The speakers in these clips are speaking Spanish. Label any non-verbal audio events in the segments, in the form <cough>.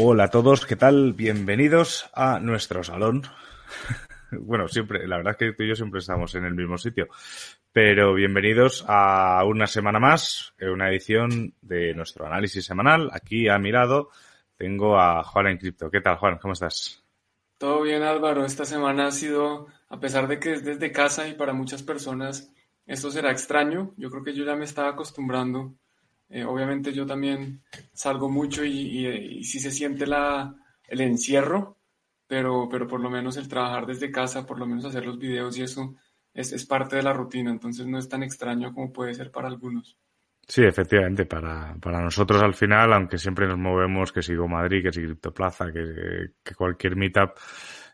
Hola a todos, ¿qué tal? Bienvenidos a nuestro salón. <laughs> bueno, siempre, la verdad es que tú y yo siempre estamos en el mismo sitio. Pero bienvenidos a una semana más, una edición de nuestro análisis semanal. Aquí a mi lado tengo a Juan en Cripto. ¿Qué tal, Juan? ¿Cómo estás? Todo bien, Álvaro. Esta semana ha sido, a pesar de que es desde casa y para muchas personas esto será extraño, yo creo que yo ya me estaba acostumbrando. Eh, obviamente yo también salgo mucho y, y, sí se siente la, el encierro, pero, pero por lo menos el trabajar desde casa, por lo menos hacer los videos y eso es, es parte de la rutina, entonces no es tan extraño como puede ser para algunos. Sí, efectivamente, para, para nosotros al final, aunque siempre nos movemos, que sigo Madrid, que si Criptoplaza, que, que cualquier meetup,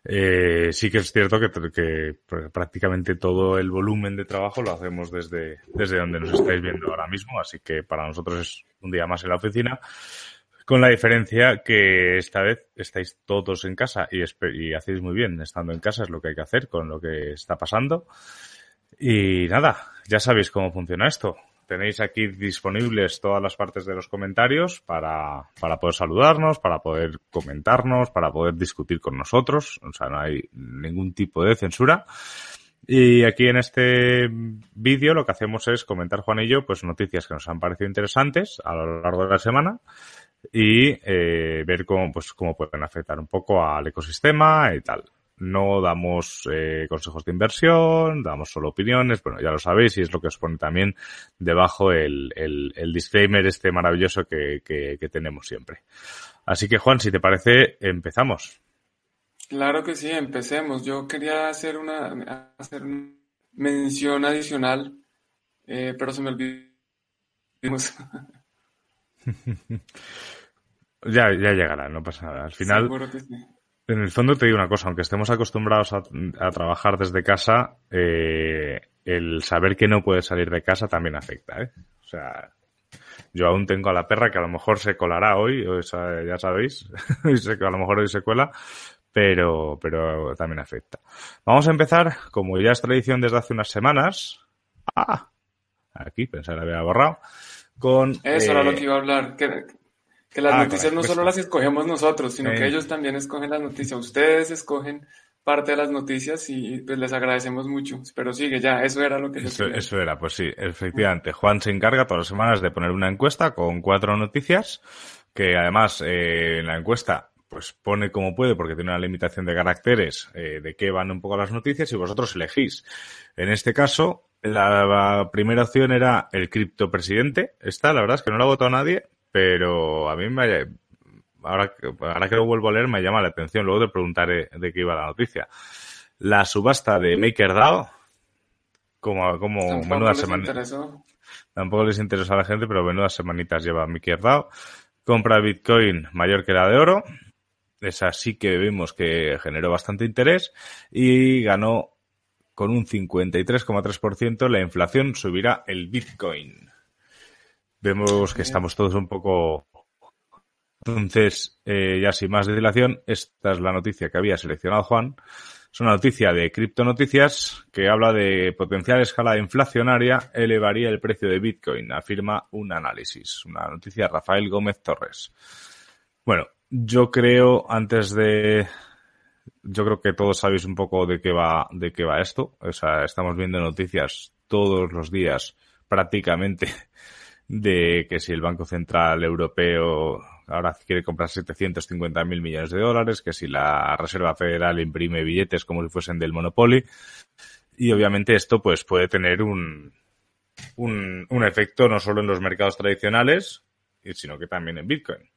eh, sí que es cierto que, prácticamente todo el volumen de trabajo lo hacemos desde, desde donde nos estáis viendo ahora mismo, así que para nosotros es un día más en la oficina, con la diferencia que esta vez estáis todos en casa y hacéis muy bien estando en casa, es lo que hay que hacer con lo que está pasando. Y nada, ya sabéis cómo funciona esto Tenéis aquí disponibles todas las partes de los comentarios para, para poder saludarnos, para poder comentarnos, para poder discutir con nosotros. O sea, no hay ningún tipo de censura. Y aquí en este vídeo lo que hacemos es comentar Juan y yo pues noticias que nos han parecido interesantes a lo largo de la semana y eh, ver cómo pues cómo pueden afectar un poco al ecosistema y tal. No damos eh, consejos de inversión, damos solo opiniones, bueno, ya lo sabéis y es lo que os pone también debajo el, el, el disclaimer este maravilloso que, que, que tenemos siempre. Así que Juan, si te parece, empezamos. Claro que sí, empecemos. Yo quería hacer una, hacer una mención adicional, eh, pero se me olvidó. <laughs> ya, ya llegará, no pasa nada. Al final, Seguro que sí. En el fondo te digo una cosa, aunque estemos acostumbrados a, a trabajar desde casa, eh, el saber que no puedes salir de casa también afecta, ¿eh? O sea, yo aún tengo a la perra que a lo mejor se colará hoy, o sea, ya sabéis, <laughs> a lo mejor hoy se cuela, pero, pero también afecta. Vamos a empezar, como ya es tradición desde hace unas semanas, ah, aquí, pensé que la había borrado, con... Eso eh, era lo que iba a hablar, que las ah, noticias no solo las escogemos nosotros, sino eh. que ellos también escogen las noticias. Ustedes escogen parte de las noticias y pues les agradecemos mucho. Pero sigue ya, eso era lo que yo eso, eso era, pues sí, efectivamente. Juan se encarga todas las semanas de poner una encuesta con cuatro noticias, que además eh, en la encuesta pues pone como puede porque tiene una limitación de caracteres eh, de qué van un poco las noticias y vosotros elegís. En este caso, la, la primera opción era el criptopresidente. Esta, la verdad es que no la ha votado nadie, pero a mí me, ahora, ahora que lo vuelvo a leer me llama la atención, luego te preguntaré de qué iba la noticia. La subasta de MakerDAO, como, como menudas semanas. Tampoco les interesa a la gente, pero menudas semanitas lleva MakerDAO. Compra Bitcoin mayor que la de oro. Esa sí que vimos que generó bastante interés y ganó con un 53,3%. La inflación subirá el Bitcoin. Vemos que estamos todos un poco. Entonces, eh, ya sin más dilación, esta es la noticia que había seleccionado Juan. Es una noticia de Criptonoticias que habla de potencial escala inflacionaria elevaría el precio de Bitcoin, afirma un análisis. Una noticia Rafael Gómez Torres. Bueno, yo creo, antes de, yo creo que todos sabéis un poco de qué va, de qué va esto. O sea, estamos viendo noticias todos los días, prácticamente, de que si el Banco Central Europeo ahora quiere comprar 750 mil millones de dólares, que si la Reserva Federal imprime billetes como si fuesen del Monopoly. Y obviamente esto pues puede tener un, un, un efecto no solo en los mercados tradicionales, sino que también en Bitcoin.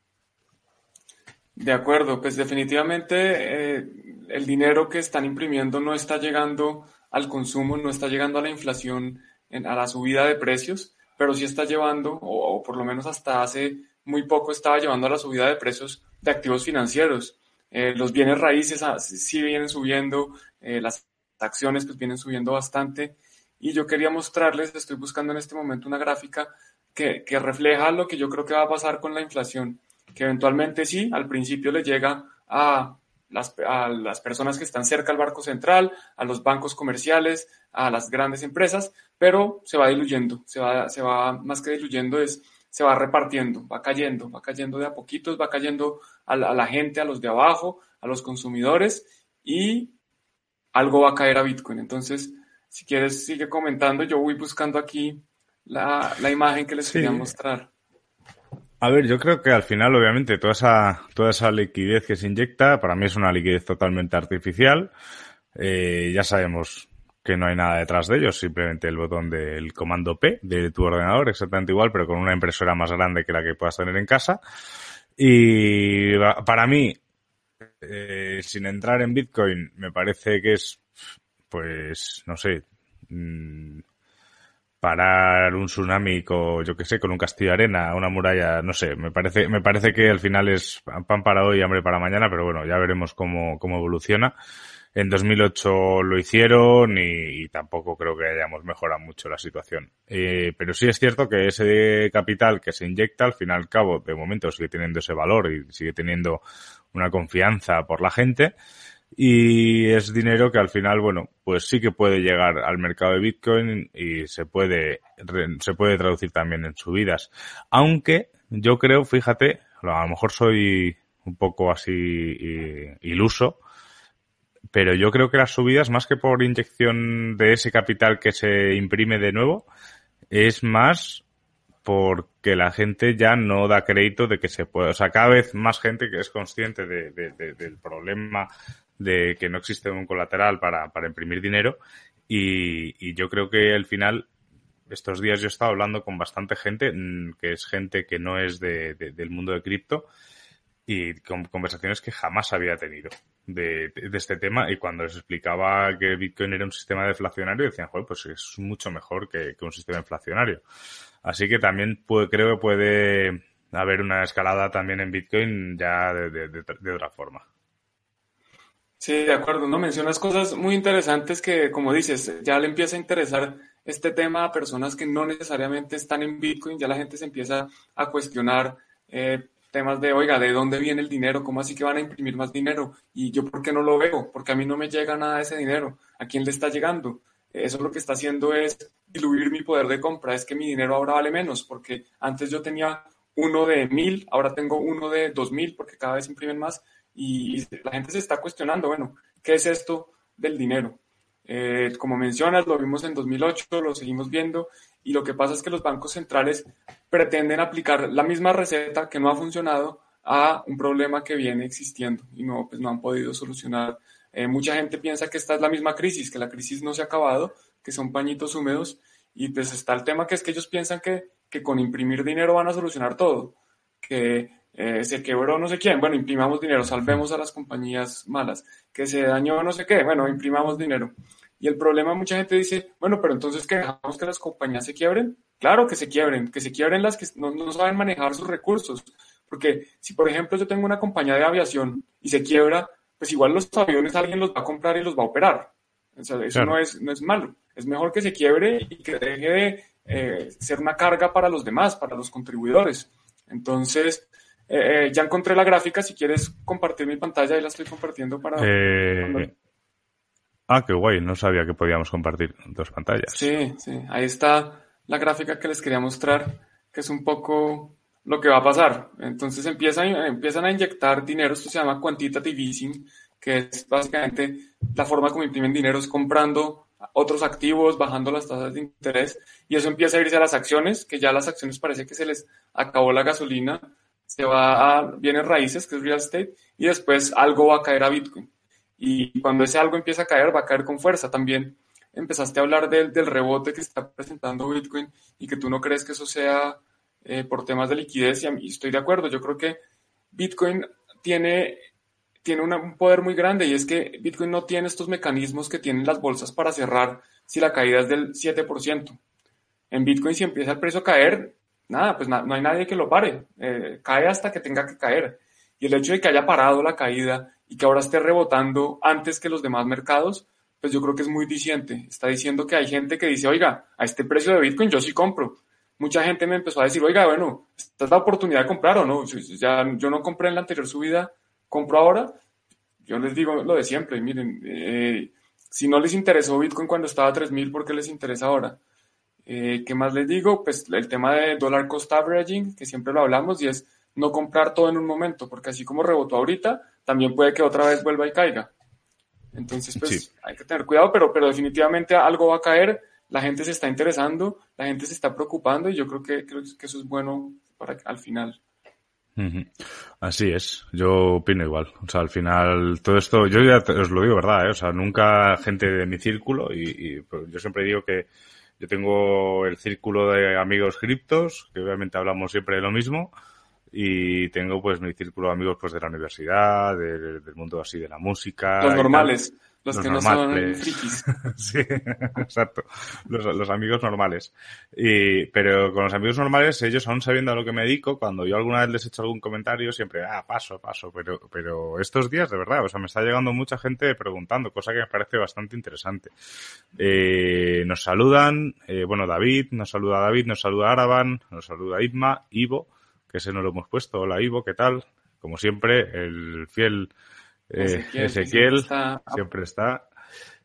De acuerdo, pues definitivamente eh, el dinero que están imprimiendo no está llegando al consumo, no está llegando a la inflación, a la subida de precios pero sí está llevando, o, por lo menos hasta hace muy poco estaba llevando a la subida de precios de activos financieros. Eh, los bienes raíces ah, sí vienen subiendo, eh, las acciones pues vienen subiendo bastante y yo quería mostrarles, estoy buscando en este momento una gráfica que, que refleja lo que yo creo que va a pasar con la inflación, que eventualmente sí, al principio le llega a las, a las personas que están cerca al barco central, a los bancos comerciales, a las grandes empresas, pero se va diluyendo, se va, se va más que diluyendo, es, se va repartiendo, va cayendo, va cayendo de a poquitos, va cayendo a la, a la gente, a los de abajo, a los consumidores y algo va a caer a Bitcoin. Entonces, si quieres, sigue comentando. Yo voy buscando aquí la, la imagen que les quería mostrar. A ver, yo creo que al final, obviamente, toda esa, toda esa liquidez que se inyecta, para mí es una liquidez totalmente artificial. Eh, ya sabemos que no hay nada detrás de ellos, simplemente el botón del comando P de tu ordenador, exactamente igual, pero con una impresora más grande que la que puedas tener en casa. Y para mí, eh, sin entrar en Bitcoin, me parece que es, pues, no sé, mmm, parar un tsunami con, yo que sé, con un castillo de arena, una muralla, no sé, me parece, me parece que al final es pan para hoy y hambre para mañana, pero bueno, ya veremos cómo, cómo evoluciona. En 2008 lo hicieron y, y, tampoco creo que hayamos mejorado mucho la situación. Eh, pero sí es cierto que ese capital que se inyecta, al fin y al cabo, de momento sigue teniendo ese valor y sigue teniendo una confianza por la gente y es dinero que al final, bueno, pues sí que puede llegar al mercado de Bitcoin y se puede, se puede traducir también en subidas. Aunque yo creo, fíjate, a lo mejor soy un poco así iluso, pero yo creo que las subidas, más que por inyección de ese capital que se imprime de nuevo, es más porque la gente ya no da crédito de que se puede, o sea, cada vez más gente que es consciente de, del problema de que no existe un colateral para, para imprimir dinero y, y, yo creo que al final estos días yo he estado hablando con bastante gente mm, que es gente que no es de, de, del mundo de cripto y con conversaciones que jamás había tenido de, de, este tema y cuando les explicaba que Bitcoin era un sistema deflacionario decían, joder, pues es mucho mejor que, que un sistema inflacionario. Así que también puede, creo que puede haber una escalada también en Bitcoin ya de, de otra forma. Sí, de acuerdo, ¿no? Mencionas cosas muy interesantes que, como dices, ya le empieza a interesar este tema a personas que no necesariamente están en Bitcoin, ya la gente se empieza a cuestionar eh, temas de, oiga, ¿de dónde viene el dinero? ¿Cómo así que van a imprimir más dinero? Y yo, ¿por qué no lo veo? Porque a mí no me llega nada de ese dinero. ¿A quién le está llegando? Eso lo que está haciendo es diluir mi poder de compra, es que mi dinero ahora vale menos, porque antes yo tenía uno de mil, ahora tengo uno de dos mil, porque cada vez imprimen más y, la gente se está cuestionando, bueno, ¿qué es esto del dinero? Eh, como mencionas, lo vimos en 2008, lo seguimos viendo y lo que pasa es que los bancos centrales pretenden aplicar la misma receta que no ha funcionado a un problema que viene existiendo y no, pues no han podido solucionar. Eh, mucha gente piensa que esta es la misma crisis, que la crisis no se ha acabado, que son pañitos húmedos y pues está el tema que es que ellos piensan que, que con imprimir dinero van a solucionar todo, que eh, se quebró no sé quién, bueno, imprimamos dinero, salvemos a las compañías malas, que se dañó no sé qué, bueno, imprimamos dinero. Y el problema, mucha gente dice, bueno, pero entonces que dejamos que las compañías se quiebren. Claro que se quiebren, que se quiebren las que no, no saben manejar sus recursos. Porque si, por ejemplo, yo tengo una compañía de aviación y se quiebra, pues igual los aviones alguien los va a comprar y los va a operar. O sea, eso claro. no, es, no es malo. Es mejor que se quiebre y que deje de eh, ser una carga para los demás, para los contribuidores. Entonces, eh, eh, ya encontré la gráfica, si quieres compartir mi pantalla, ahí la estoy compartiendo para... Eh... Ah, qué guay, no sabía que podíamos compartir dos pantallas. Sí, sí, ahí está la gráfica que les quería mostrar, que es un poco lo que va a pasar. Entonces empiezan, empiezan a inyectar dinero, esto se llama quantitative easing, que es básicamente la forma como imprimen dinero, es comprando otros activos, bajando las tasas de interés, y eso empieza a irse a las acciones, que ya las acciones parece que se les acabó la gasolina, se va a bienes raíces, que es real estate, y después algo va a caer a Bitcoin. Y cuando ese algo empieza a caer, va a caer con fuerza. También empezaste a hablar del, del rebote que está presentando Bitcoin y que tú no crees que eso sea eh, por temas de liquidez. Y, y, estoy de acuerdo. Yo creo que Bitcoin tiene, tiene un poder muy grande y es que Bitcoin no tiene estos mecanismos que tienen las bolsas para cerrar si la caída es del 7%. En Bitcoin, si empieza el precio a caer, nada, pues no hay nadie que lo pare, eh, cae hasta que tenga que caer. Y el hecho de que haya parado la caída y que ahora esté rebotando antes que los demás mercados, pues yo creo que es muy diciente. Está diciendo que hay gente que dice, oiga, a este precio de Bitcoin yo sí compro. Mucha gente me empezó a decir, oiga, bueno, esta es la oportunidad de comprar o no. Ya, yo no compré en la anterior subida, compro ahora. Yo les digo lo de siempre, miren, eh, si no les interesó Bitcoin cuando estaba a 3.000, ¿por qué les interesa ahora? Eh, ¿Qué más les digo? Pues el tema de dollar cost averaging, que siempre lo hablamos, y es no comprar todo en un momento, porque así como rebotó ahorita, también puede que otra vez vuelva y caiga. Entonces, pues hay que tener cuidado, pero, pero definitivamente algo va a caer, la gente se está interesando, la gente se está preocupando y yo creo que, creo que eso es bueno para al final. Así es, yo opino igual. O sea, al final, todo esto, yo ya os lo digo, ¿verdad? Eh? O sea, nunca gente de mi círculo y, pues, yo siempre digo que yo tengo el círculo de amigos criptos, que obviamente hablamos siempre de lo mismo, y tengo pues mi círculo de amigos pues de la universidad, del mundo así de la música. Los normales. Los, que no son <laughs> frikis. sí, exacto. Los, los, amigos normales. Y, pero con los amigos normales, ellos aún sabiendo a lo que me dedico, cuando yo alguna vez les he hecho algún comentario, siempre, ah, paso, paso. Pero, pero estos días, de verdad, o sea, me está llegando mucha gente preguntando, cosa que me parece bastante interesante. Eh, nos saludan, eh, bueno, David, nos saluda David, nos saluda Araban, nos saluda Isma, Ivo, que ese no lo hemos puesto. Hola Ivo, ¿qué tal? Como siempre, el fiel eh, Ezequiel, siempre está.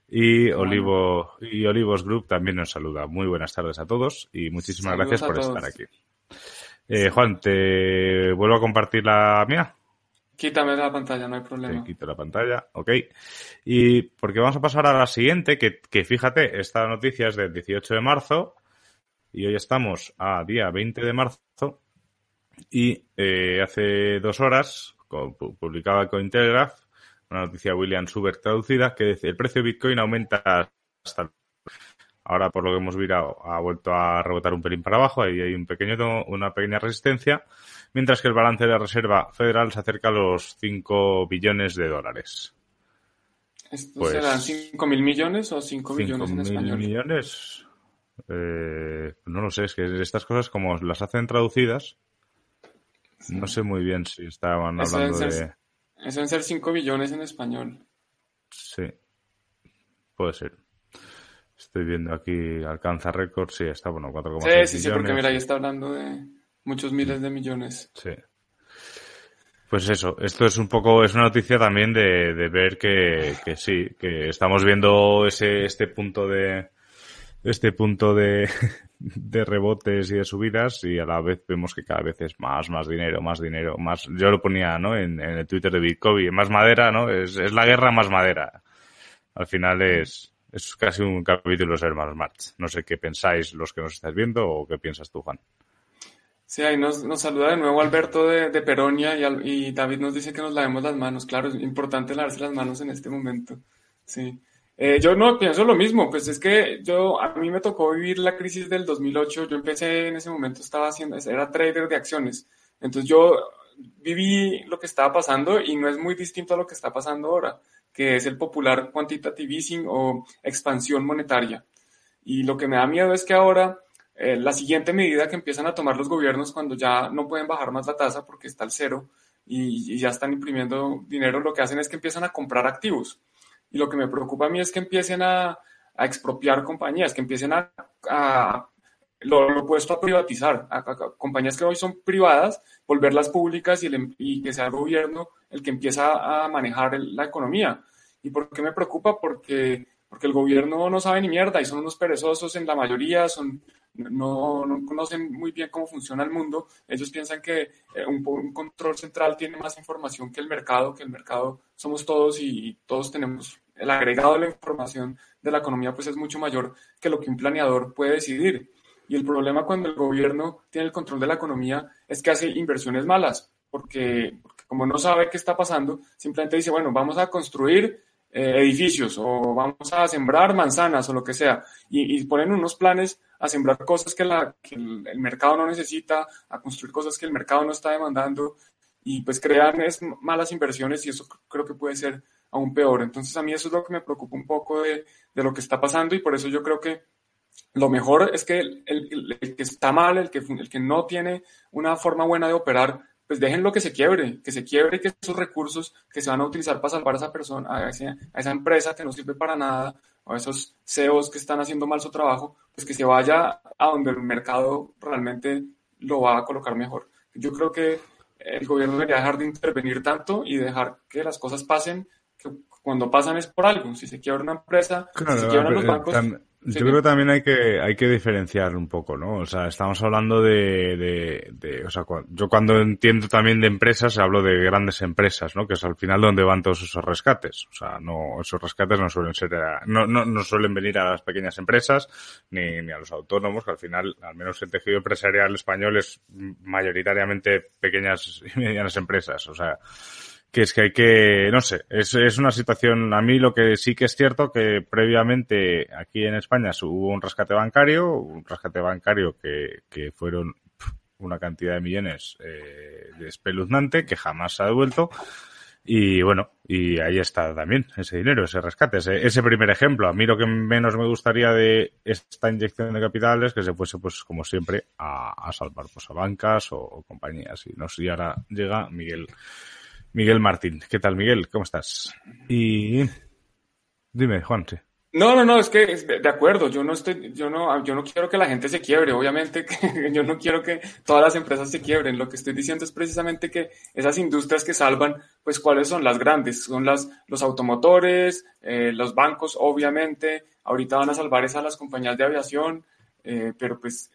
Y Olivo y Olivos Group también nos saluda. Muy buenas tardes a todos y muchísimas gracias por estar aquí. Eh, Juan, te vuelvo a compartir la mía. Quítame la pantalla, no hay problema. quito la pantalla, ok. Y porque vamos a pasar a la siguiente, que, que fíjate, esta noticia es del 18 de marzo y hoy estamos a día 20 de marzo y eh, hace dos horas publicaba Cointelegraph una noticia William Suber traducida, que dice el precio de Bitcoin aumenta hasta ahora por lo que hemos visto ha vuelto a rebotar un pelín para abajo, ahí hay un pequeño, una pequeña resistencia, mientras que el balance de la Reserva Federal se acerca a los 5 billones de dólares. ¿Esto pues, serán 5 mil millones o 5 millones en español? millones? Eh, no lo sé, es que estas cosas como las hacen traducidas, no sé muy bien si estaban hablando de... Eso deben ser 5 billones en español. Sí, puede ser. Estoy viendo aquí, alcanza récord, sí, está, bueno, 4,6 Sí, sí, sí, porque mira, ahí está hablando de muchos miles de millones. Sí. Pues eso, esto es un poco, es una noticia también de, de ver que, que sí, que estamos viendo ese, este punto de, este punto de, <laughs> de rebotes y de subidas y a la vez vemos que cada vez es más, más dinero, más dinero, más, yo lo ponía, ¿no? En, el Twitter de Bitcoin, más madera, ¿no? Es, es la guerra más madera. Al final es, es casi un capítulo de ser más March. No sé qué pensáis los que nos estáis viendo o qué piensas tú, Juan. Sí, ahí nos, nos saluda de nuevo Alberto de, de Peronia y, y David nos dice que nos lavemos las manos. Claro, es importante lavarse las manos en este momento. Sí. Eh, yo no pienso lo mismo, pues es que yo, a mí me tocó vivir la crisis del 2008, yo empecé en ese momento, estaba haciendo, era trader de acciones, entonces yo viví lo que estaba pasando y no es muy distinto a lo que está pasando ahora, que es el popular quantitative easing o expansión monetaria. Y lo que me da miedo es que ahora eh, la siguiente medida que empiezan a tomar los gobiernos cuando ya no pueden bajar más la tasa porque está al cero y, y ya están imprimiendo dinero, lo que hacen es que empiezan a comprar activos. Y lo que me preocupa a mí es que empiecen a, a expropiar compañías, que empiecen a, a lo, lo, opuesto a privatizar, a, compañías que hoy son privadas, volverlas públicas y, el, y, que sea el gobierno el que empieza a manejar el, la economía. ¿Y por qué me preocupa? Porque, porque el gobierno no sabe ni mierda y son unos perezosos en la mayoría, son, no, no conocen muy bien cómo funciona el mundo. Ellos piensan que eh, un, un, control central tiene más información que el mercado, que el mercado somos todos y todos tenemos el agregado de la información de la economía pues es mucho mayor que lo que un planeador puede decidir. Y el problema cuando el gobierno tiene el control de la economía es que hace inversiones malas, porque, como no sabe qué está pasando, simplemente dice, bueno, vamos a construir eh, edificios o vamos a sembrar manzanas o lo que sea, y, ponen unos planes a sembrar cosas que el, el, mercado no necesita, a construir cosas que el mercado no está demandando, y pues crean es, malas inversiones y eso creo que puede ser aún peor. Entonces a mí eso es lo que me preocupa un poco de, lo que está pasando y por eso yo creo que lo mejor es que el, que está mal, el que, el que no tiene una forma buena de operar, pues déjenlo que se quiebre, que se quiebre y que esos recursos que se van a utilizar para salvar a esa persona, a esa, a esa empresa que no sirve para nada, o a esos CEOs que están haciendo mal su trabajo, pues que se vaya a donde el mercado realmente lo va a colocar mejor. Yo creo que el gobierno debería dejar de intervenir tanto y dejar que las cosas pasen, que cuando pasan es por algo. Si se quiebra una empresa, si se quiebran los bancos... Yo creo que también hay que, hay que diferenciar un poco, ¿no? O sea, estamos hablando de, de, de o sea, yo cuando entiendo también de empresas, hablo de grandes empresas, ¿no? Que es al final donde van todos esos rescates. O sea, no, esos rescates no suelen ser, no, no, no suelen venir a las pequeñas empresas, ni, ni a los autónomos, que al final, al menos el tejido empresarial español es mayoritariamente pequeñas y medianas empresas. O sea, que es que hay que, no sé, es, es una situación, a mí lo que sí que es cierto que previamente aquí en España hubo un rescate bancario, un rescate bancario que, que fueron una cantidad de millones eh, de espeluznante que jamás se ha devuelto. Y bueno, y ahí está también ese dinero, ese rescate, ese, primer ejemplo. A mí lo que menos me gustaría de esta inyección de capital es que se fuese, pues como siempre, a, a salvar pues, a bancas o, o compañías. Y no sé, y ahora llega Miguel Miguel Martín. ¿Qué tal, Miguel? ¿Cómo estás? Y dime, Juan. No, no, no, es que de acuerdo, yo no estoy, yo no, yo no quiero que la gente se quiebre, obviamente <laughs> que yo no quiero que todas las empresas se quiebren. Lo que estoy diciendo es precisamente que esas industrias que salvan, pues cuáles son las grandes, son las, los automotores, eh, los bancos, obviamente, ahorita van a salvar esas las compañías de aviación, eh, pero pues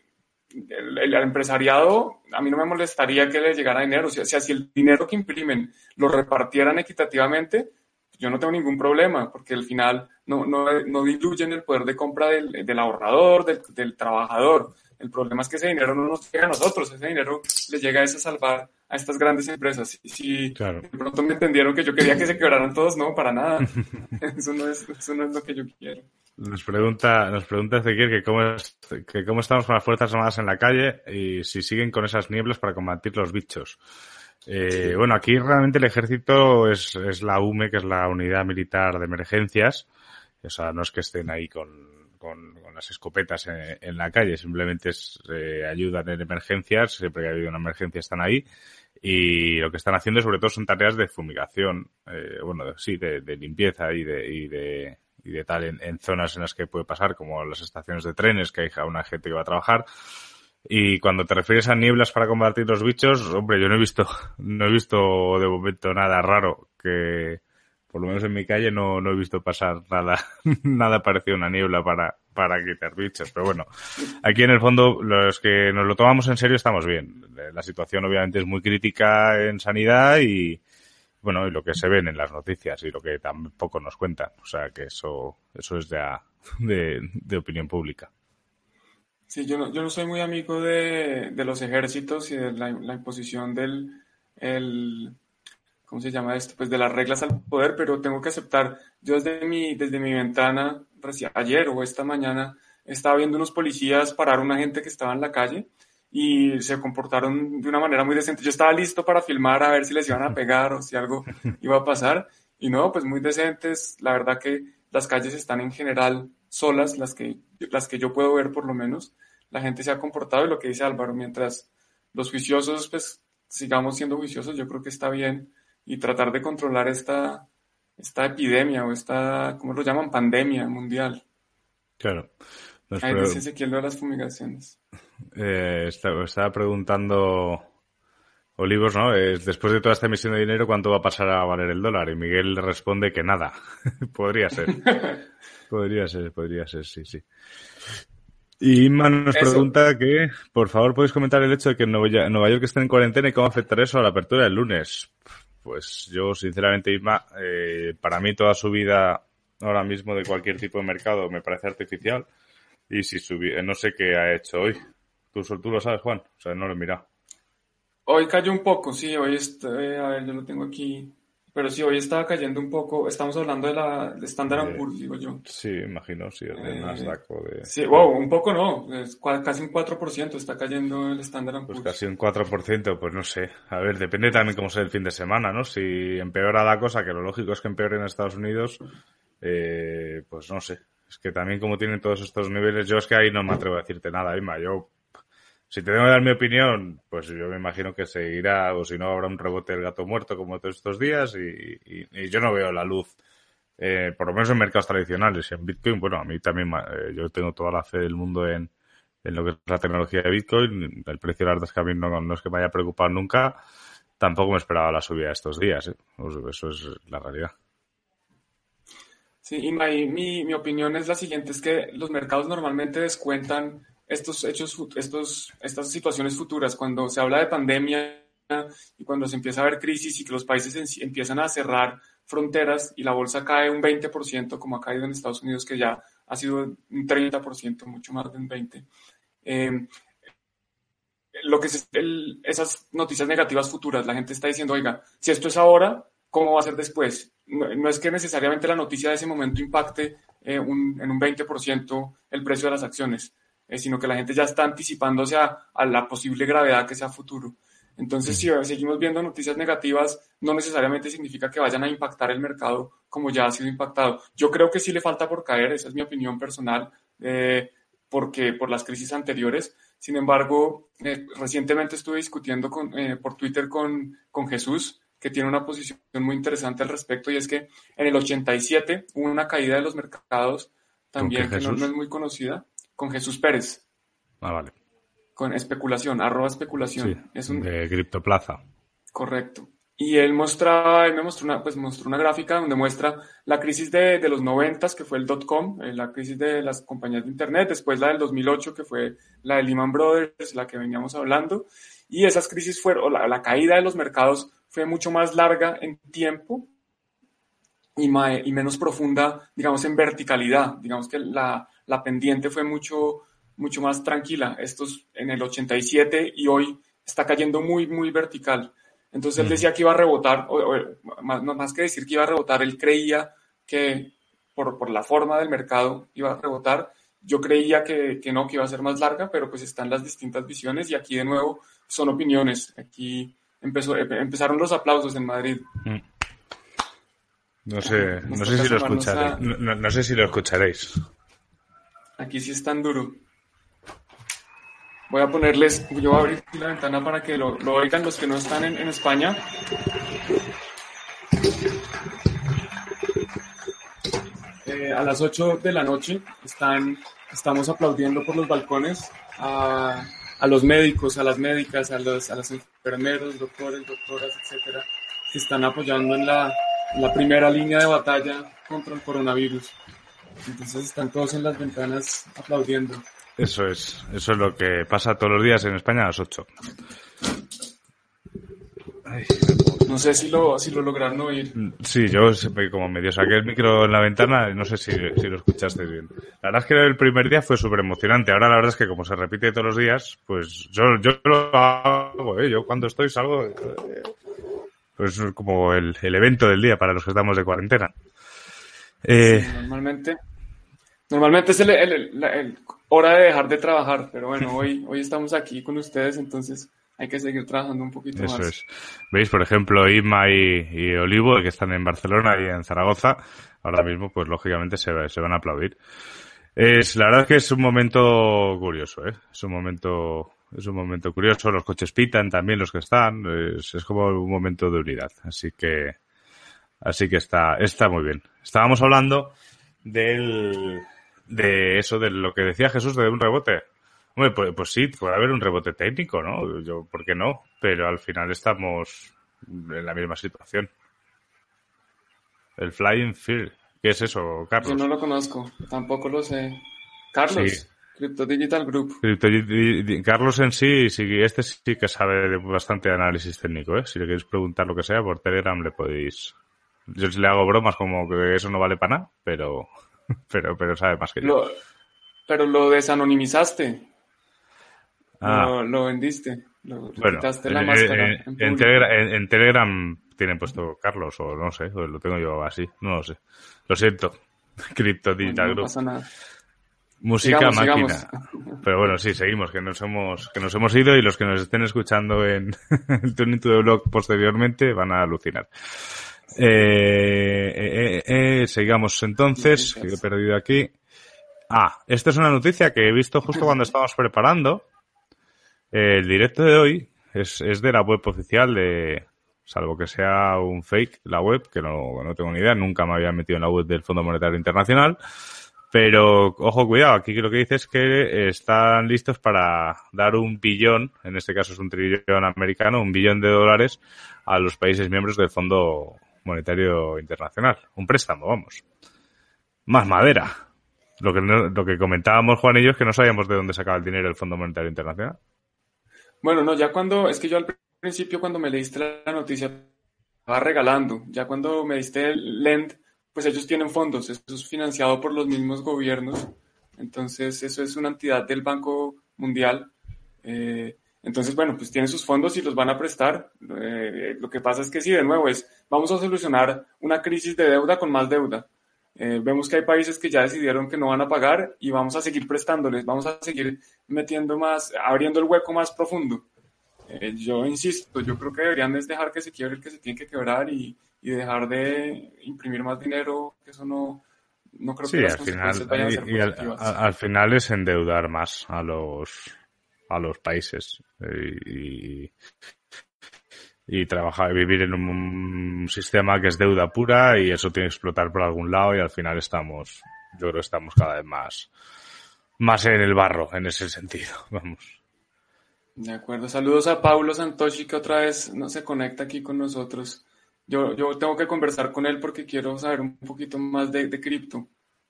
el, empresariado, a mí no me molestaría que le llegara dinero. O sea, si el dinero que imprimen lo repartieran equitativamente, yo no tengo ningún problema, porque al final no, no, no diluyen el poder de compra del, del ahorrador, del, del, trabajador. El problema es que ese dinero no nos llega a nosotros, ese dinero le llega a ese salvar a estas grandes empresas. Y si de pronto me entendieron que yo quería que se quebraran todos, no, para nada. <laughs> eso, no es, eso no es lo que yo quiero. Nos pregunta, nos pregunta Ezequiel que cómo, es, que cómo estamos con las Fuerzas Armadas en la calle y si siguen con esas nieblas para combatir los bichos. Eh, bueno, aquí realmente el ejército es, es la UME, que es la Unidad Militar de Emergencias. O sea, no es que estén ahí con, con, con las escopetas en, en, la calle, simplemente es, eh, ayudan en emergencias, siempre que ha habido una emergencia están ahí. Y lo que están haciendo sobre todo son tareas de fumigación, eh, bueno, sí, de, de limpieza y de, y de, y de tal en, en, zonas en las que puede pasar, como las estaciones de trenes, que hay una gente que va a trabajar. Y cuando te refieres a nieblas para combatir los bichos, hombre, yo no he visto, <laughs> no he visto de momento nada raro que, por lo menos en mi calle no, no he visto pasar nada, <laughs> nada parecido a una niebla para, para quitar bichos. Pero bueno, aquí en el fondo, los que nos lo tomamos en serio estamos bien. La situación obviamente es muy crítica en sanidad y, bueno, y lo que se ven en las noticias y lo que tampoco nos cuentan. O sea, que eso, eso es de, de, opinión pública. Sí, yo no, yo no soy muy amigo de, de los ejércitos y de la, imposición del, el, ¿cómo se llama esto? Pues de las reglas al poder, pero tengo que aceptar, yo desde mi, desde mi ventana, ayer o esta mañana, estaba viendo unos policías parar a una gente que estaba en la calle y se comportaron de una manera muy decente. Yo estaba listo para filmar a ver si les iban a pegar o si algo <laughs> iba a pasar. Y no, pues muy decentes. La verdad que las calles están en general solas, las que, las que yo puedo ver por lo menos. La gente se ha comportado y lo que dice Álvaro, mientras los juiciosos, pues sigamos siendo juiciosos, yo creo que está bien. Y tratar de controlar esta, esta epidemia o esta, ¿cómo lo llaman? Pandemia mundial. Claro. Nos Ahí dice Ezequiel de las fumigaciones. Eh, estaba, estaba preguntando Olivos, ¿no? Es, después de toda esta emisión de dinero, ¿cuánto va a pasar a valer el dólar? Y Miguel responde que nada. <laughs> podría ser. <laughs> podría ser, podría ser, sí, sí. Y Inma nos eso. pregunta que, por favor, podéis comentar el hecho de que Nueva, Nueva York esté en cuarentena y cómo afectará eso a la apertura del lunes. Pues yo, sinceramente, Inma, eh, para mí toda su vida ahora mismo de cualquier tipo de mercado me parece artificial. Y si subí, no sé qué ha hecho hoy. ¿Tú, tú lo sabes, Juan? O sea, no lo he mirado. Hoy cayó un poco, sí, hoy está, eh, a ver, yo lo tengo aquí. Pero sí, hoy estaba cayendo un poco. Estamos hablando de la de Standard eh, Poor's, digo yo. Sí, imagino, sí, de eh, Nasdaq o de. Sí, wow, un poco no. Es casi un 4% está cayendo el Standard Poor's. Pues casi un 4%, pues no sé. A ver, depende también cómo sea el fin de semana, ¿no? Si empeora la cosa, que lo lógico es que empeore en Estados Unidos, eh, pues no sé. Es que también como tienen todos estos niveles, yo es que ahí no me atrevo a decirte nada, Ima. Yo, si te tengo que dar mi opinión, pues yo me imagino que seguirá, o si no, habrá un rebote del gato muerto como todos estos días y, yo no veo la luz, eh, por lo menos en mercados tradicionales. En Bitcoin, bueno, a mí también, eh, yo tengo toda la fe del mundo en, en lo que es la tecnología de Bitcoin. El precio de las que a mí no, es que me haya preocupado nunca. Tampoco me esperaba la subida de estos días. ¿eh? Eso es la realidad. Sí, y mi, mi opinión es la siguiente, es que los mercados normalmente descuentan estos hechos, estos, estas situaciones futuras. Cuando se habla de pandemia y cuando se empieza a ver crisis y que los países empiezan a cerrar fronteras y la bolsa cae un 20%, como ha caído en Estados Unidos, que ya ha sido un 30%, mucho más de un 20%. Eh, lo que es esas noticias negativas futuras, la gente está diciendo, oiga, si esto es ahora, ¿cómo va a ser después? No, es que necesariamente la noticia de ese momento impacte eh, en un 20% el precio de las acciones, eh, sino que la gente ya está anticipándose a, a, la posible gravedad que sea futuro. Entonces, si seguimos viendo noticias negativas, no necesariamente significa que vayan a impactar el mercado como ya ha sido impactado. Yo creo que sí le falta por caer, esa es mi opinión personal, eh, porque por las crisis anteriores. Sin embargo, recientemente estuve discutiendo con, por Twitter con, con Jesús, que tiene una posición muy interesante al respecto y es que en el 87 hubo una caída de los mercados también que no, es muy conocida, con Jesús Pérez. Ah, vale. Con especulación, arroba especulación. es un... De Criptoplaza. Correcto. Y él mostraba, él me mostró una, pues mostró una gráfica donde muestra la crisis de, de los 90, que fue el dot-com, eh, la crisis de las compañías de Internet, después la del 2008, que fue la de Lehman Brothers, la que veníamos hablando, y esas crisis fueron, la, la caída de los mercados fue mucho más larga en tiempo y, y menos profunda, digamos, en verticalidad. Digamos que la, la, pendiente fue mucho, mucho más tranquila. Esto es en el 87 y hoy está cayendo muy, muy vertical. Entonces él decía que iba a rebotar, o, más, más, que decir que iba a rebotar, él creía que por, por, la forma del mercado iba a rebotar. Yo creía que, que no, que iba a ser más larga, pero pues están las distintas visiones y aquí de nuevo son opiniones. Aquí empezó, empezaron los aplausos en Madrid. Mm. No sé, no sé si lo escucharéis. No, sé si lo escucharéis. Aquí sí es tan duro. Voy a ponerles, yo voy a abrir la ventana para que lo, oigan los que no están en, España. Eh, a las 8 de la noche están, estamos aplaudiendo por los balcones a a los médicos, a las médicas, a los, a los enfermeros, doctores, doctoras, etcétera, que están apoyando en la, la primera línea de batalla contra el coronavirus. Entonces están todos en las ventanas aplaudiendo. Eso es, eso es lo que pasa todos los días en España a las 8. No sé si lo, si lo lograron oír. Sí, yo como medio saqué el micro en la ventana, no sé si, si lo escuchaste bien. La verdad es que el primer día fue súper emocionante. Ahora la verdad es que como se repite todos los días, pues yo, yo lo hago, ¿eh? Yo cuando estoy salgo, eh, pues como el, el, evento del día para los que estamos de cuarentena. Eh, normalmente, normalmente es el, el, hora de dejar de trabajar, pero bueno, hoy, hoy estamos aquí con ustedes, entonces hay que seguir trabajando un poquito más. Eso es. Veis, por ejemplo, Ima y, Olivo, que están en Barcelona y en Zaragoza, ahora mismo, pues lógicamente se, se van a aplaudir. Es, la verdad es que es un momento curioso, ¿eh? Es un momento, es un momento curioso. Los coches pitan también los que están. Es, es como un momento de unidad. Así que, así que está, está muy bien. Estábamos hablando del, de eso, de lo que decía Jesús de un rebote. Hombre, pues, pues, sí, puede haber un rebote técnico, ¿no? Yo, ¿por qué no? Pero al final estamos en la misma situación. El Flying Field. ¿Qué es eso, Carlos? Yo no lo conozco, tampoco lo sé. Carlos, Crypto Digital Group. Carlos en sí, sí, este sí que sabe de bastante análisis técnico, ¿eh? Si le queréis preguntar lo que sea, por Telegram le podéis... Yo le hago bromas como que eso no vale para nada, pero, <laughs> pero, pero sabe más que yo. Pero lo desanonimizaste. Ah. Lo, vendiste. Lo, quitaste la máscara. en, Telegram, tienen puesto Carlos, o no sé, lo tengo yo así, no lo sé. Lo siento. <laughs> Crypto Digital Group. No pasa nada. Música máquina. <laughs> Pero bueno, sí, seguimos, que nos hemos, que nos hemos ido y los que nos estén escuchando en <laughs> el Turning to the Blog posteriormente van a alucinar. Eh, eh, eh, eh sigamos entonces, que he perdido aquí. Ah, esta es una noticia que he visto justo cuando estábamos preparando. El directo de hoy es, es de la web oficial de, salvo que sea un fake la web, que no, no tengo ni idea, nunca me había metido en la web del Fondo Monetario Internacional. Pero, ojo, cuidado, aquí lo que dice es que están listos para dar un billón, en este caso es un trillón americano, un billón de dólares a los países miembros del Fondo Monetario Internacional. Un préstamo, vamos. Más madera. Lo que, lo que comentábamos Juan y yo es que no sabíamos de dónde sacaba el dinero el Fondo Monetario Internacional. Bueno, no, ya cuando, es que yo al principio cuando me leíste la noticia, estaba regalando. Ya cuando me diste el lend, pues ellos tienen fondos, eso es financiado por los mismos gobiernos, entonces eso es una entidad del Banco Mundial. Eh, entonces, bueno, pues tienen sus fondos y los van a prestar. Eh, lo que pasa es que sí, de nuevo, es vamos a solucionar una crisis de deuda con más deuda. Eh, vemos que hay países que ya decidieron que no van a pagar y vamos a seguir prestándoles, vamos a seguir metiendo más, abriendo el hueco más profundo. yo insisto, yo creo que deberían dejar que se quiebre el que se tiene que quebrar y, y dejar de imprimir más dinero, que eso no, no creo que las al final, vayan a ser y, al, final es endeudar más a los a los países y, y trabajar, vivir en un sistema que es deuda pura y eso tiene que explotar por algún lado y al final estamos, yo creo que estamos cada vez más, más en el barro en ese sentido, <laughs> vamos. De acuerdo, saludos a Paulo Santoshi que otra vez no se conecta aquí con nosotros. Yo, yo tengo que conversar con él porque quiero saber un poquito más de, de cripto.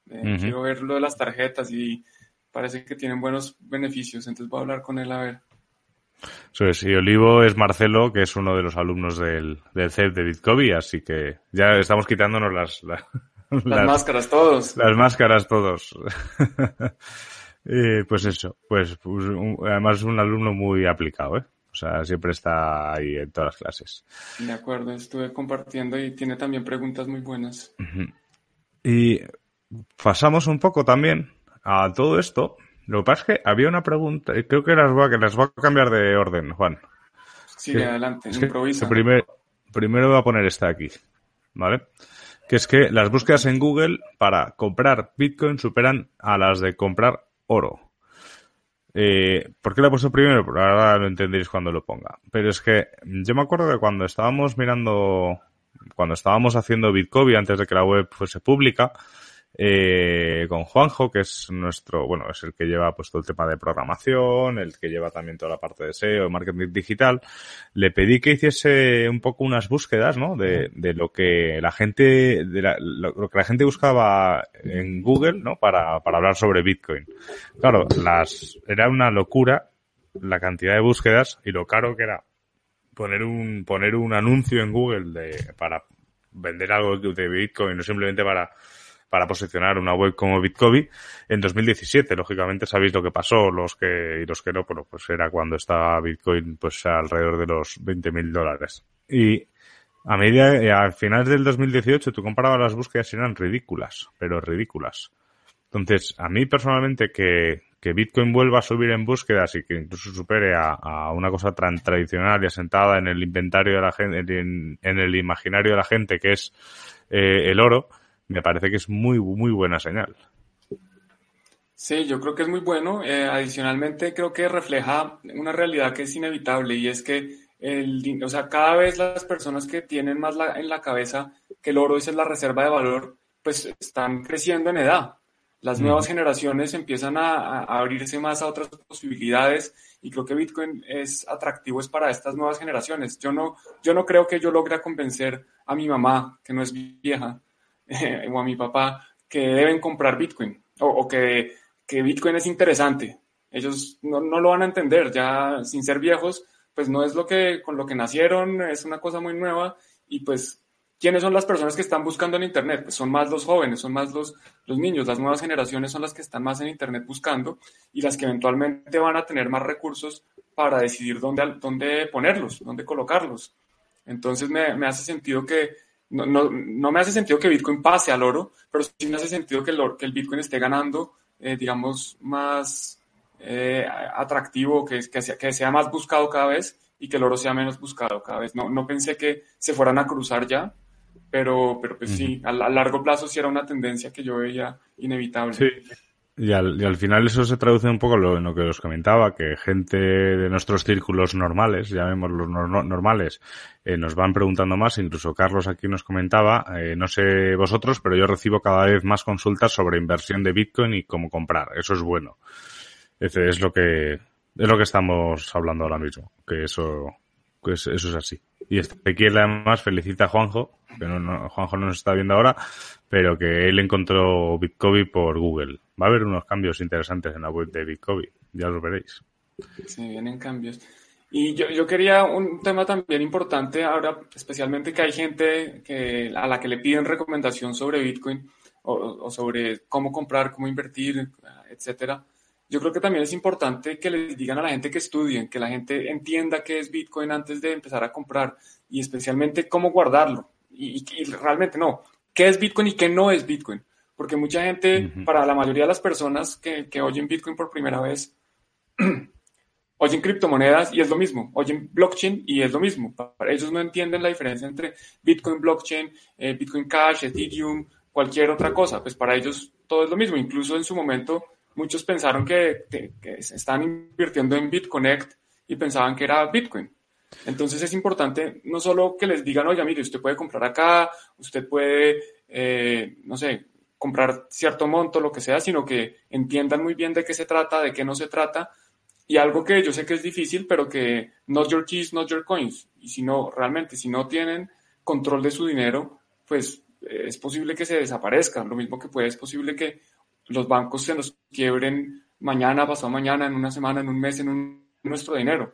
Eh, quiero ver lo de las tarjetas y parece que tienen buenos beneficios, entonces voy a hablar con él a ver. Eso es, y Olivo es Marcelo, que es uno de los alumnos del, del CEP de Bitcoin, así que ya estamos quitándonos las, las, las máscaras todos. Las máscaras todos. <laughs> eh, pues eso, pues, pues además es un alumno muy aplicado, ¿eh? O sea, siempre está ahí en todas las clases. De acuerdo, estuve compartiendo y tiene también preguntas muy buenas. Y pasamos un poco también a todo esto. Lo que pasa es que había una pregunta, y creo que las voy a, que las voy a cambiar de orden, Juan. Sí, adelante, improvisa. Primero, primero voy a poner esta aquí, ¿vale? Que es que las búsquedas en Google para comprar Bitcoin superan a las de comprar oro. Eh, ¿Por qué la he puesto primero? ahora lo entenderéis cuando lo ponga. Pero es que yo me acuerdo que cuando estábamos mirando, cuando estábamos haciendo Bitcoin antes de que la web fuese pública, eh, con Juanjo, que es nuestro, bueno, es el que lleva pues todo el tema de programación, el que lleva también toda la parte de SEO, marketing digital, le pedí que hiciese un poco unas búsquedas, ¿no? De, de lo que la gente, de la, lo, que la gente buscaba en Google, ¿no? Para, para hablar sobre Bitcoin. Claro, las, era una locura la cantidad de búsquedas y lo caro que era poner un, poner un anuncio en Google de, para vender algo de Bitcoin, no simplemente para para posicionar una web como Bitcoin en 2017. Lógicamente sabéis lo que pasó, los que y los que no, bueno, pues era cuando estaba Bitcoin pues alrededor de los 20 mil dólares. Y a medida, eh, al final del 2018 tú comparabas las búsquedas y eran ridículas, pero ridículas. Entonces, a mí personalmente que, que Bitcoin vuelva a subir en búsquedas y que incluso supere a, a una cosa tan tradicional y asentada en el inventario de la gente, en, el imaginario de la gente que es eh, el oro, me parece que es muy, muy buena señal. Sí, yo creo que es muy bueno. Eh, adicionalmente, creo que refleja una realidad que es inevitable y es que el, o sea, cada vez las personas que tienen más en la cabeza que el oro es la reserva de valor, pues están creciendo en edad. Las nuevas generaciones empiezan a, a, abrirse más a otras posibilidades y creo que Bitcoin es atractivo es para estas nuevas generaciones. Yo no, yo no creo que yo logre convencer a mi mamá, que no es vieja, <laughs> o a mi papá que deben comprar Bitcoin o, que, que, Bitcoin es interesante. Ellos no, no, lo van a entender, ya sin ser viejos, pues no es lo que con lo que nacieron, es una cosa muy nueva y pues ¿quiénes son las personas que están buscando en Internet? Pues son más los jóvenes, son más los, los niños, las nuevas generaciones son las que están más en Internet buscando y las que eventualmente van a tener más recursos para decidir dónde, dónde ponerlos, dónde colocarlos. Entonces me, me hace sentido que no, no, no, me hace sentido que Bitcoin pase al oro, pero sí me hace sentido que el, que el Bitcoin esté ganando, eh, digamos, más eh, atractivo, que, que, sea, que sea más buscado cada vez y que el oro sea menos buscado cada vez. No, no pensé que se fueran a cruzar ya, pero, pero pues sí, a, a, largo plazo sí era una tendencia que yo veía inevitable. Sí. Y al, y al final eso se traduce un poco en lo que os comentaba, que gente de nuestros círculos normales, llamémoslos normales, eh, nos van preguntando más, incluso Carlos aquí nos comentaba, eh, no sé vosotros, pero yo recibo cada vez más consultas sobre inversión de Bitcoin y cómo comprar. Eso es bueno. Ese es lo que, es lo que estamos hablando ahora mismo, que eso, pues eso es así. Y este quiere además felicita a Juanjo, que no, Juanjo no nos está viendo ahora, pero que él encontró Bitcoin por Google. Va a haber unos cambios interesantes en la web de Bitcoin, ya los veréis. Sí, vienen cambios. Y yo, yo quería un tema también importante ahora, especialmente que hay gente que, a la que le piden recomendación sobre Bitcoin o, sobre cómo comprar, cómo invertir, etcétera. Yo creo que también es importante que les digan a la gente que estudien, que la gente entienda qué es Bitcoin antes de empezar a comprar y especialmente cómo guardarlo. Y, realmente no, qué es Bitcoin y qué no es Bitcoin. Porque mucha gente, para la mayoría de las personas que, que oyen Bitcoin por primera vez, <clears throat> oyen criptomonedas y es lo mismo, oyen blockchain y es lo mismo. Para ellos no entienden la diferencia entre Bitcoin, blockchain, eh, Bitcoin Cash, Ethereum, cualquier otra cosa. Pues para ellos todo es lo mismo. Incluso en su momento muchos pensaron que, que, se están invirtiendo en BitConnect y pensaban que era Bitcoin. Entonces es importante no solo que les digan, oye, mire, usted puede comprar acá, usted puede, eh, no sé, comprar cierto monto, lo que sea, sino que entiendan muy bien de qué se trata, de qué no se trata. Y algo que yo sé que es difícil, pero que not your keys, not your coins. Y si no, realmente, si no tienen control de su dinero, pues eh, es posible que se desaparezca. Lo mismo que puede, es posible que los bancos se nos quiebren mañana, pasado mañana, en una semana, en un mes, en nuestro dinero.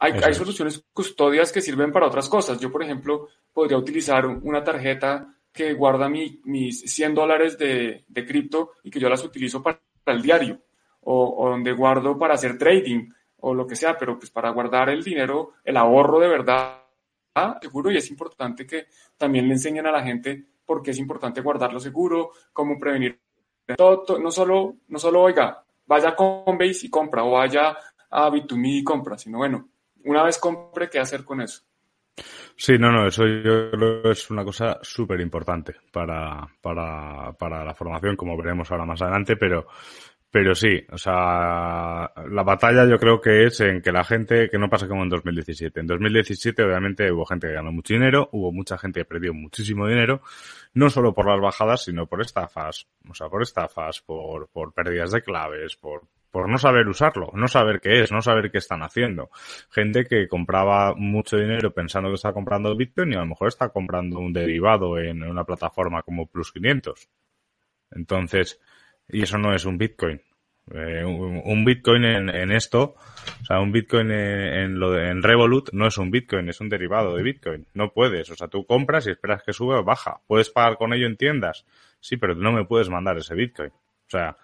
Hay, hay, soluciones custodias que sirven para otras cosas. Yo, por ejemplo, podría utilizar una tarjeta que guarda mi, mis 100 dólares de, de cripto y que yo las utilizo para, el diario o, o, donde guardo para hacer trading o lo que sea, pero pues para guardar el dinero, el ahorro de verdad, seguro y es importante que también le enseñen a la gente por qué es importante guardarlo seguro, cómo prevenir no, solo, no solo, oiga, vaya a Coinbase y compra o vaya a Bit2Me y compra, sino bueno, una vez compre, ¿qué hacer con eso? Sí, no, no, eso yo creo es una cosa súper importante para, para, para la formación, como veremos ahora más adelante, pero pero sí, o sea, la batalla yo creo que es en que la gente, que no pasa como en 2017. En 2017 obviamente hubo gente que ganó mucho dinero, hubo mucha gente que perdió muchísimo dinero, no solo por las bajadas, sino por estafas, o sea, por estafas, por, por pérdidas de claves, por, por no saber usarlo, no saber qué es, no saber qué están haciendo. Gente que compraba mucho dinero pensando que está comprando Bitcoin y a lo mejor está comprando un derivado en una plataforma como Plus 500. Entonces, y eso no es un Bitcoin. Eh, un, Bitcoin en, esto, o sea, un Bitcoin en, lo de, en Revolut no es un Bitcoin, es un derivado de Bitcoin. No puedes, o sea, tú compras y esperas que sube o baja. Puedes pagar con ello en tiendas, sí, pero no me puedes mandar ese Bitcoin. O sea,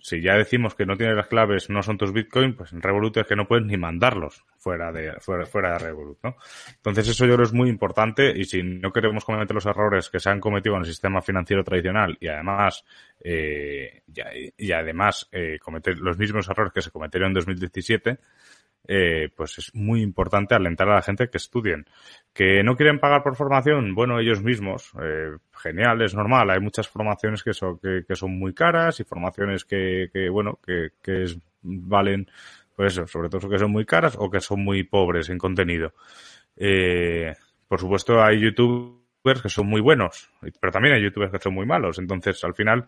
si ya decimos que no tienes las claves, no son tus Bitcoin, pues en Revolut es que no puedes ni mandarlos fuera de, fuera, fuera de Revolut, ¿no? Entonces eso yo creo es muy importante y si no queremos cometer los errores que se han cometido en el sistema financiero tradicional y además, eh, y, además, eh, cometer los mismos errores que se cometieron en 2017, eh, pues es muy importante alentar a la gente que estudien. Que no quieren pagar por formación, bueno, ellos mismos, eh, genial, es normal. Hay muchas formaciones que son, que, son muy caras y formaciones que, que bueno, que, que valen, pues eso, sobre todo que son muy caras o que son muy pobres en contenido. Eh, por supuesto, hay youtubers que son muy buenos, pero también hay youtubers que son muy malos. Entonces, al final,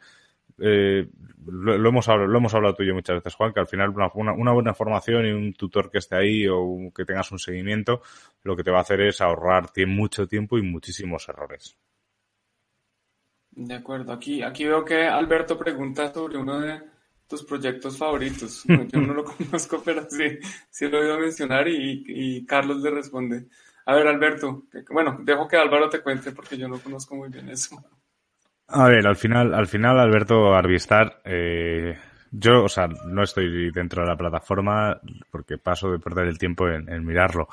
eh, lo, hemos hablado, lo hemos hablado tú y yo muchas veces, Juan, que al final una, buena formación y un tutor que esté ahí o que tengas un seguimiento, lo que te va a hacer es ahorrar mucho tiempo y muchísimos errores. De acuerdo. Aquí, aquí veo que Alberto pregunta sobre uno de tus proyectos favoritos. Yo no lo <laughs> conozco, pero sí, sí lo he oído mencionar y, y Carlos le responde. A ver, Alberto, bueno, dejo que Álvaro te cuente porque yo no conozco muy bien eso. A ver, al final, al final, Alberto Arbistar, eh, yo, o sea, no estoy dentro de la plataforma porque paso de perder el tiempo en, mirarlo,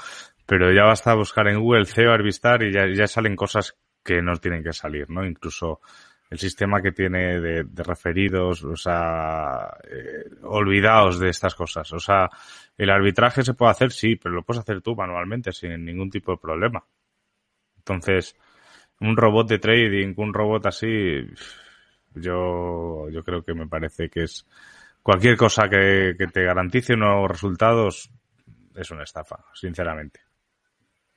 pero ya basta buscar en Google CEO Arbistar y ya, ya salen cosas que no tienen que salir, ¿no? Incluso el sistema que tiene de, referidos, o sea, eh, olvidaos de estas cosas. O sea, el arbitraje se puede hacer, sí, pero lo puedes hacer tú manualmente sin ningún tipo de problema. Entonces, un robot de trading, un robot así, Yo, yo creo que me parece que es cualquier cosa que, que te garantice unos resultados es una estafa, sinceramente.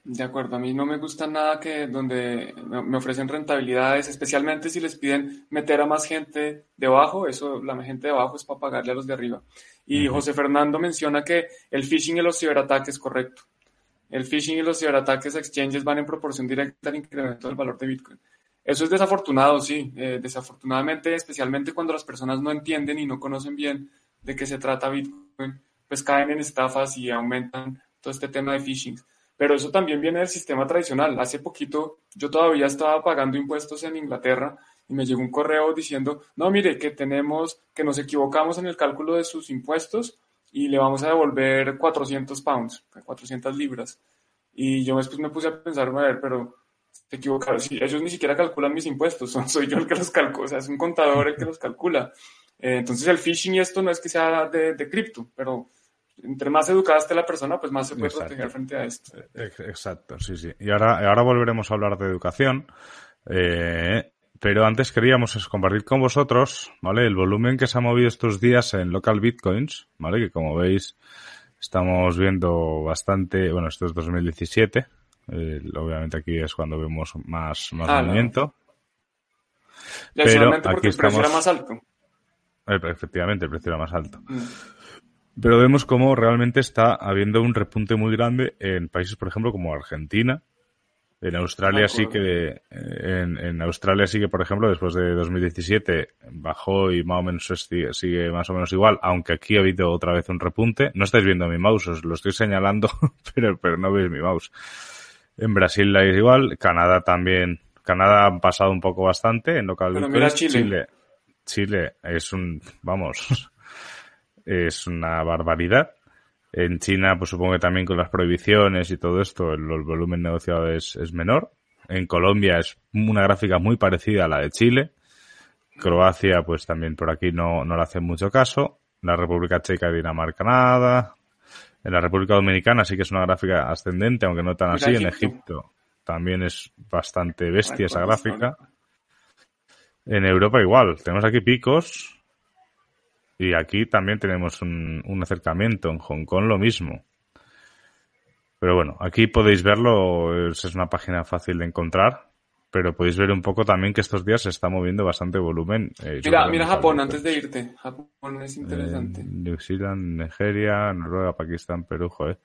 De acuerdo, a mí no me gusta nada que donde me ofrecen rentabilidades, especialmente si les piden meter a más gente debajo, eso la gente de abajo es para pagarle a los de arriba. Y José Fernando menciona que el phishing y los ciberataques, correcto. El phishing y los ciberataques a exchanges van en proporción directa al incremento del valor de Bitcoin. Eso es desafortunado, sí. Eh, desafortunadamente, especialmente cuando las personas no entienden y no conocen bien de qué se trata Bitcoin, pues caen en estafas y aumentan todo este tema de phishing. Pero eso también viene del sistema tradicional. Hace poquito yo todavía estaba pagando impuestos en Inglaterra y me llegó un correo diciendo, no, mire, que tenemos, que nos equivocamos en el cálculo de sus impuestos y le vamos a devolver 400 pounds, 400 libras. Y yo después me puse a pensar, a ver, pero te equivocaron, si ellos ni siquiera calculan mis impuestos, <laughs> soy yo el que los calcula, o sea, es un contador el que los calcula. Eh, entonces el phishing y esto no es que sea de, de cripto, pero entre más educada esté la persona, pues más se puede proteger frente a esto. Exacto, sí, sí. Y ahora, ahora volveremos a hablar de educación. Eh, pero antes queríamos compartir con vosotros, ¿vale? El volumen que se ha movido estos días en local bitcoins, ¿vale? Que como veis, estamos viendo bastante, bueno, esto es 2017. obviamente aquí es cuando vemos más, más ah, movimiento. Pero aquí el precio era más alto. Eh, efectivamente, el precio era más alto. Mm. Pero vemos cómo realmente está habiendo un repunte muy grande en países, por ejemplo, como Argentina. En Australia sí que, en, en, Australia sí que, por ejemplo, después de 2017 bajó y más o menos sigue, sigue, más o menos igual, aunque aquí ha habido otra vez un repunte. No estáis viendo mi mouse, os lo estoy señalando, <laughs> pero, pero no veis mi mouse. En Brasil la es igual, Canadá también, Canadá ha pasado un poco bastante en local. Chile. Chile. Chile es un, vamos, <laughs> es una barbaridad. En China, pues supongo que también con las prohibiciones y todo esto, el, volumen negociado es, es, menor. En Colombia es una gráfica muy parecida a la de Chile. Croacia, pues también por aquí no, no le hacen mucho caso. La República Checa y Dinamarca nada. En la República Dominicana sí que es una gráfica ascendente, aunque no tan así. En Egipto también es bastante bestia esa gráfica. En Europa igual. Tenemos aquí picos y aquí también tenemos un, acercamiento. En Hong Kong lo mismo. Pero bueno, aquí podéis verlo. Es una página fácil de encontrar. Pero podéis ver un poco también que estos días se está moviendo bastante volumen. Eh, mira, mira Japón antes de irte. Japón es interesante. New Zealand, Nigeria, Noruega, Pakistán, Perú, joder.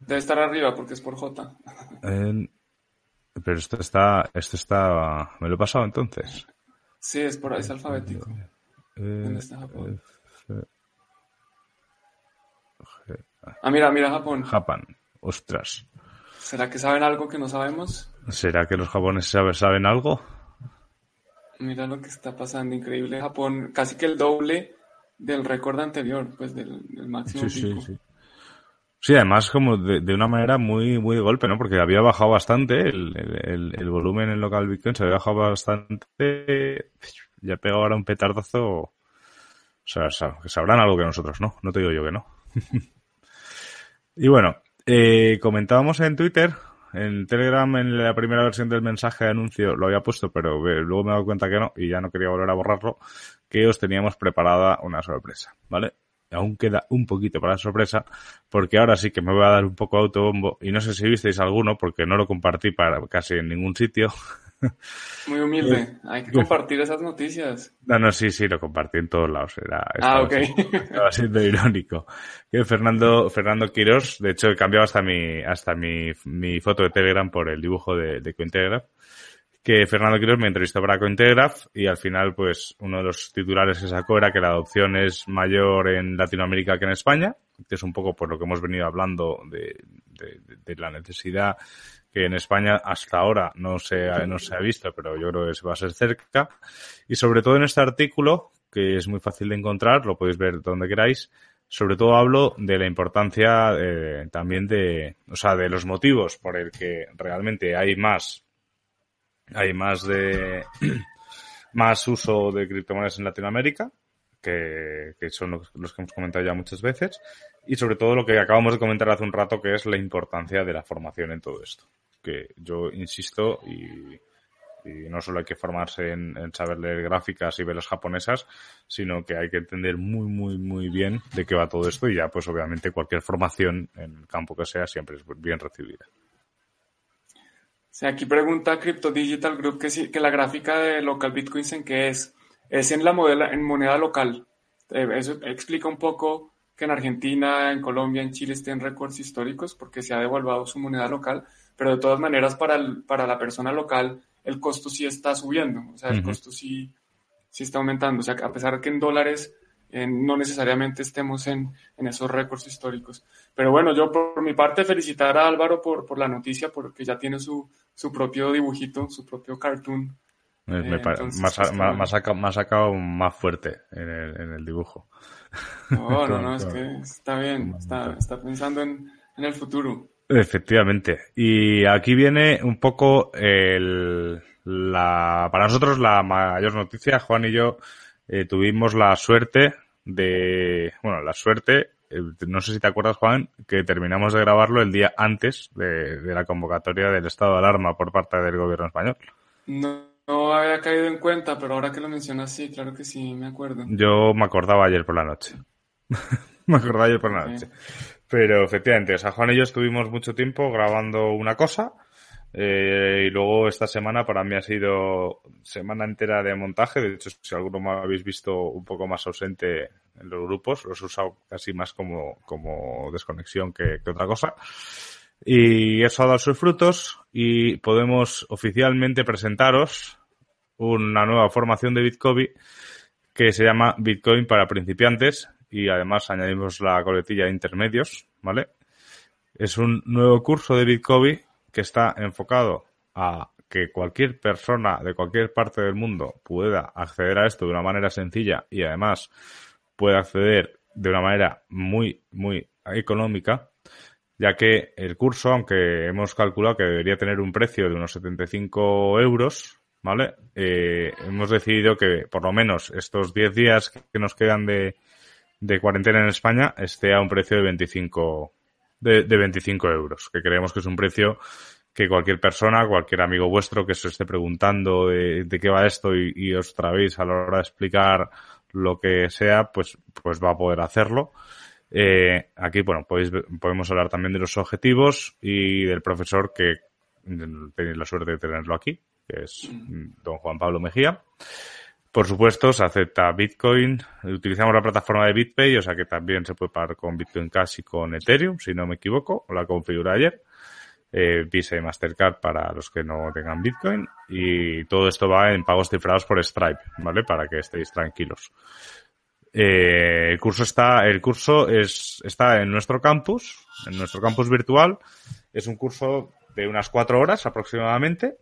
Debe estar arriba porque es por J. pero esto está, esto está, ¿me lo he pasado entonces? Sí, es por ahí, es alfabético. Eh, ah, mira, mira Japón. Japón. Ostras. ¿Será que saben algo que no sabemos? ¿Será que los japoneses saben algo? Mira lo que está pasando, increíble. Japón, casi que el doble del récord anterior, pues del, máximo. Sí, sí, sí. Sí, además como de, una manera muy muy de golpe, ¿no? Porque había bajado bastante el, el, el volumen en local Bitcoin, se había bajado bastante ya pegado ahora un petardazo. O sea, sabrán algo que nosotros no. No te digo yo que no. <laughs> y bueno, eh, comentábamos en Twitter, en Telegram, en la primera versión del mensaje de anuncio lo había puesto, pero luego me he dado cuenta que no y ya no quería volver a borrarlo, que os teníamos preparada una sorpresa, ¿vale? Aún queda un poquito para la sorpresa, porque ahora sí que me voy a dar un poco de autobombo y no sé si visteis alguno, porque no lo compartí para casi en ningún sitio. Muy humilde. Hay que compartir esas noticias. No, no, sí, sí, lo compartí en todos lados. Era, ah, ok. Estaba siendo irónico. Que Fernando, Fernando Quiros, de hecho, he cambiado hasta mi, hasta mi, mi foto de Telegram por el dibujo de, de Cointelegraph. Que Fernando Quiros me entrevistó para Cointelegraph y al final, pues, uno de los titulares que sacó era que la adopción es mayor en Latinoamérica que en España, que es un poco por lo que hemos venido hablando de, de, de la necesidad que en España hasta ahora no se, ha, no se ha visto, pero yo creo que se va a ser cerca. Y sobre todo en este artículo, que es muy fácil de encontrar, lo podéis ver donde queráis, sobre todo hablo de la importancia eh, también de, o sea, de los motivos por el que realmente hay más, hay más de, <clears throat> más uso de criptomonedas en Latinoamérica, que, son los, que hemos comentado ya muchas veces, y sobre todo lo que acabamos de comentar hace un rato, que es la importancia de la formación en todo esto que yo insisto y, no solo hay que formarse en, saber leer gráficas y velas japonesas, sino que hay que entender muy, muy, muy bien de qué va todo esto y ya, pues obviamente cualquier formación en el campo que sea siempre es bien recibida. Sí, aquí pregunta Crypto Digital Group que, sí, que la gráfica de local Bitcoins en qué es. Es en la modela, en moneda local. Eh, eso explica un poco que en Argentina, en Colombia, en Chile estén récords históricos porque se ha devaluado su moneda local, pero de todas maneras para, para la persona local el costo sí está subiendo, o sea, el costo sí, sí está aumentando, o sea, a pesar de que en dólares eh, no necesariamente estemos en, en, esos récords históricos. Pero bueno, yo por mi parte felicitar a Álvaro por, por la noticia, porque ya tiene su, su propio dibujito, su propio cartoon. Me, me, ha, sacado, más fuerte en el, en el dibujo. No, no, no, <laughs> es que está bien, está, está pensando en, en, el futuro. Efectivamente. Y aquí viene un poco el, la, para nosotros la mayor noticia. Juan y yo eh, tuvimos la suerte de, bueno, la suerte, eh, no sé si te acuerdas, Juan, que terminamos de grabarlo el día antes de, de la convocatoria del estado de alarma por parte del gobierno español. No no había caído en cuenta, pero ahora que lo mencionas, sí, claro que sí, me acuerdo. Yo me acordaba ayer por la noche. <laughs> me acordaba ayer por la noche. Pero efectivamente, o sea, Juan y yo estuvimos mucho tiempo grabando una cosa. Eh, y luego esta semana para mí ha sido semana entera de montaje. De hecho, si alguno me habéis visto un poco más ausente en los grupos, los he usado casi más como, como desconexión que, que otra cosa. Y eso ha dado sus frutos y podemos oficialmente presentaros una nueva formación de Bitcoin que se llama Bitcoin para principiantes y además añadimos la coletilla de intermedios, ¿vale? Es un nuevo curso de Bitcoin que está enfocado a que cualquier persona de cualquier parte del mundo pueda acceder a esto de una manera sencilla y además pueda acceder de una manera muy, muy económica ya que el curso, aunque hemos calculado que debería tener un precio de unos 75 euros, ¿vale? Eh, hemos decidido que por lo menos estos 10 días que nos quedan de, de cuarentena en España esté a un precio de 25, de, de 25 euros, que creemos que es un precio que cualquier persona, cualquier amigo vuestro que se esté preguntando de, qué va esto y, y, os trabéis a la hora de explicar lo que sea, pues, pues va a poder hacerlo. Eh, aquí, bueno, podéis, podemos hablar también de los objetivos y del profesor que tenéis la suerte de tenerlo aquí, que es don Juan Pablo Mejía. Por supuesto, se acepta Bitcoin. Utilizamos la plataforma de BitPay, o sea que también se puede pagar con Bitcoin Cash y con Ethereum, si no me equivoco. La configuré ayer. Eh, Visa y Mastercard para los que no tengan Bitcoin. Y todo esto va en pagos cifrados por Stripe, ¿vale? Para que estéis tranquilos. Eh, el curso está, el curso es, está en nuestro campus, en nuestro campus virtual. Es un curso de unas cuatro horas aproximadamente.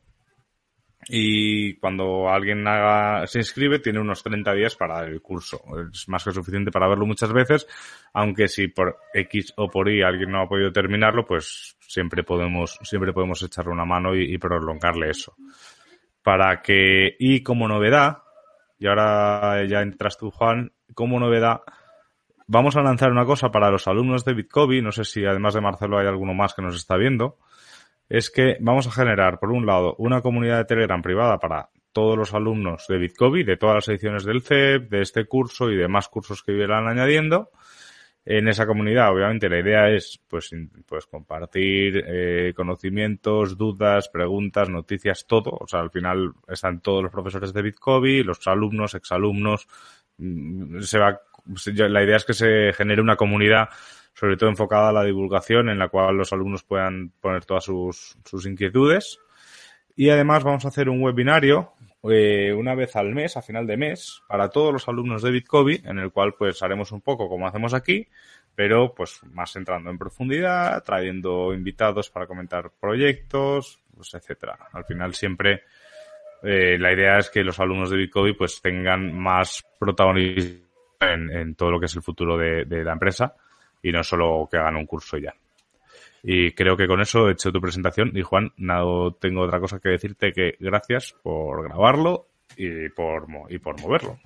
Y cuando alguien haga, se inscribe, tiene unos 30 días para el curso. Es más que suficiente para verlo muchas veces, aunque si por X o por Y alguien no ha podido terminarlo, pues siempre podemos, siempre podemos echarle una mano y, prolongarle eso. Para que, y como novedad, y ahora ya entras tú, Juan, como novedad, vamos a lanzar una cosa para los alumnos de Bitcoin, no sé si además de Marcelo hay alguno más que nos está viendo, es que vamos a generar, por un lado, una comunidad de Telegram privada para todos los alumnos de Bitcoin, de todas las ediciones del CEP, de este curso y demás cursos que irán añadiendo. En esa comunidad, obviamente, la idea es pues, pues compartir eh, conocimientos, dudas, preguntas, noticias, todo. O sea, al final están todos los profesores de Bitcoin, los alumnos, exalumnos. Mm, se va, la idea es que se genere una comunidad, sobre todo enfocada a la divulgación, en la cual los alumnos puedan poner todas sus, sus inquietudes. Y además vamos a hacer un webinario eh, una vez al mes, a final de mes, para todos los alumnos de Bitcoin, en el cual pues haremos un poco como hacemos aquí, pero pues más entrando en profundidad, trayendo invitados para comentar proyectos, pues etcétera. Al final siempre eh, la idea es que los alumnos de Bitcoin pues tengan más protagonismo en, en, todo lo que es el futuro de, de la empresa y no solo que hagan un curso ya. Y creo que con eso he hecho tu presentación. Y Juan, no tengo otra cosa que decirte que gracias por grabarlo y por, y por moverlo.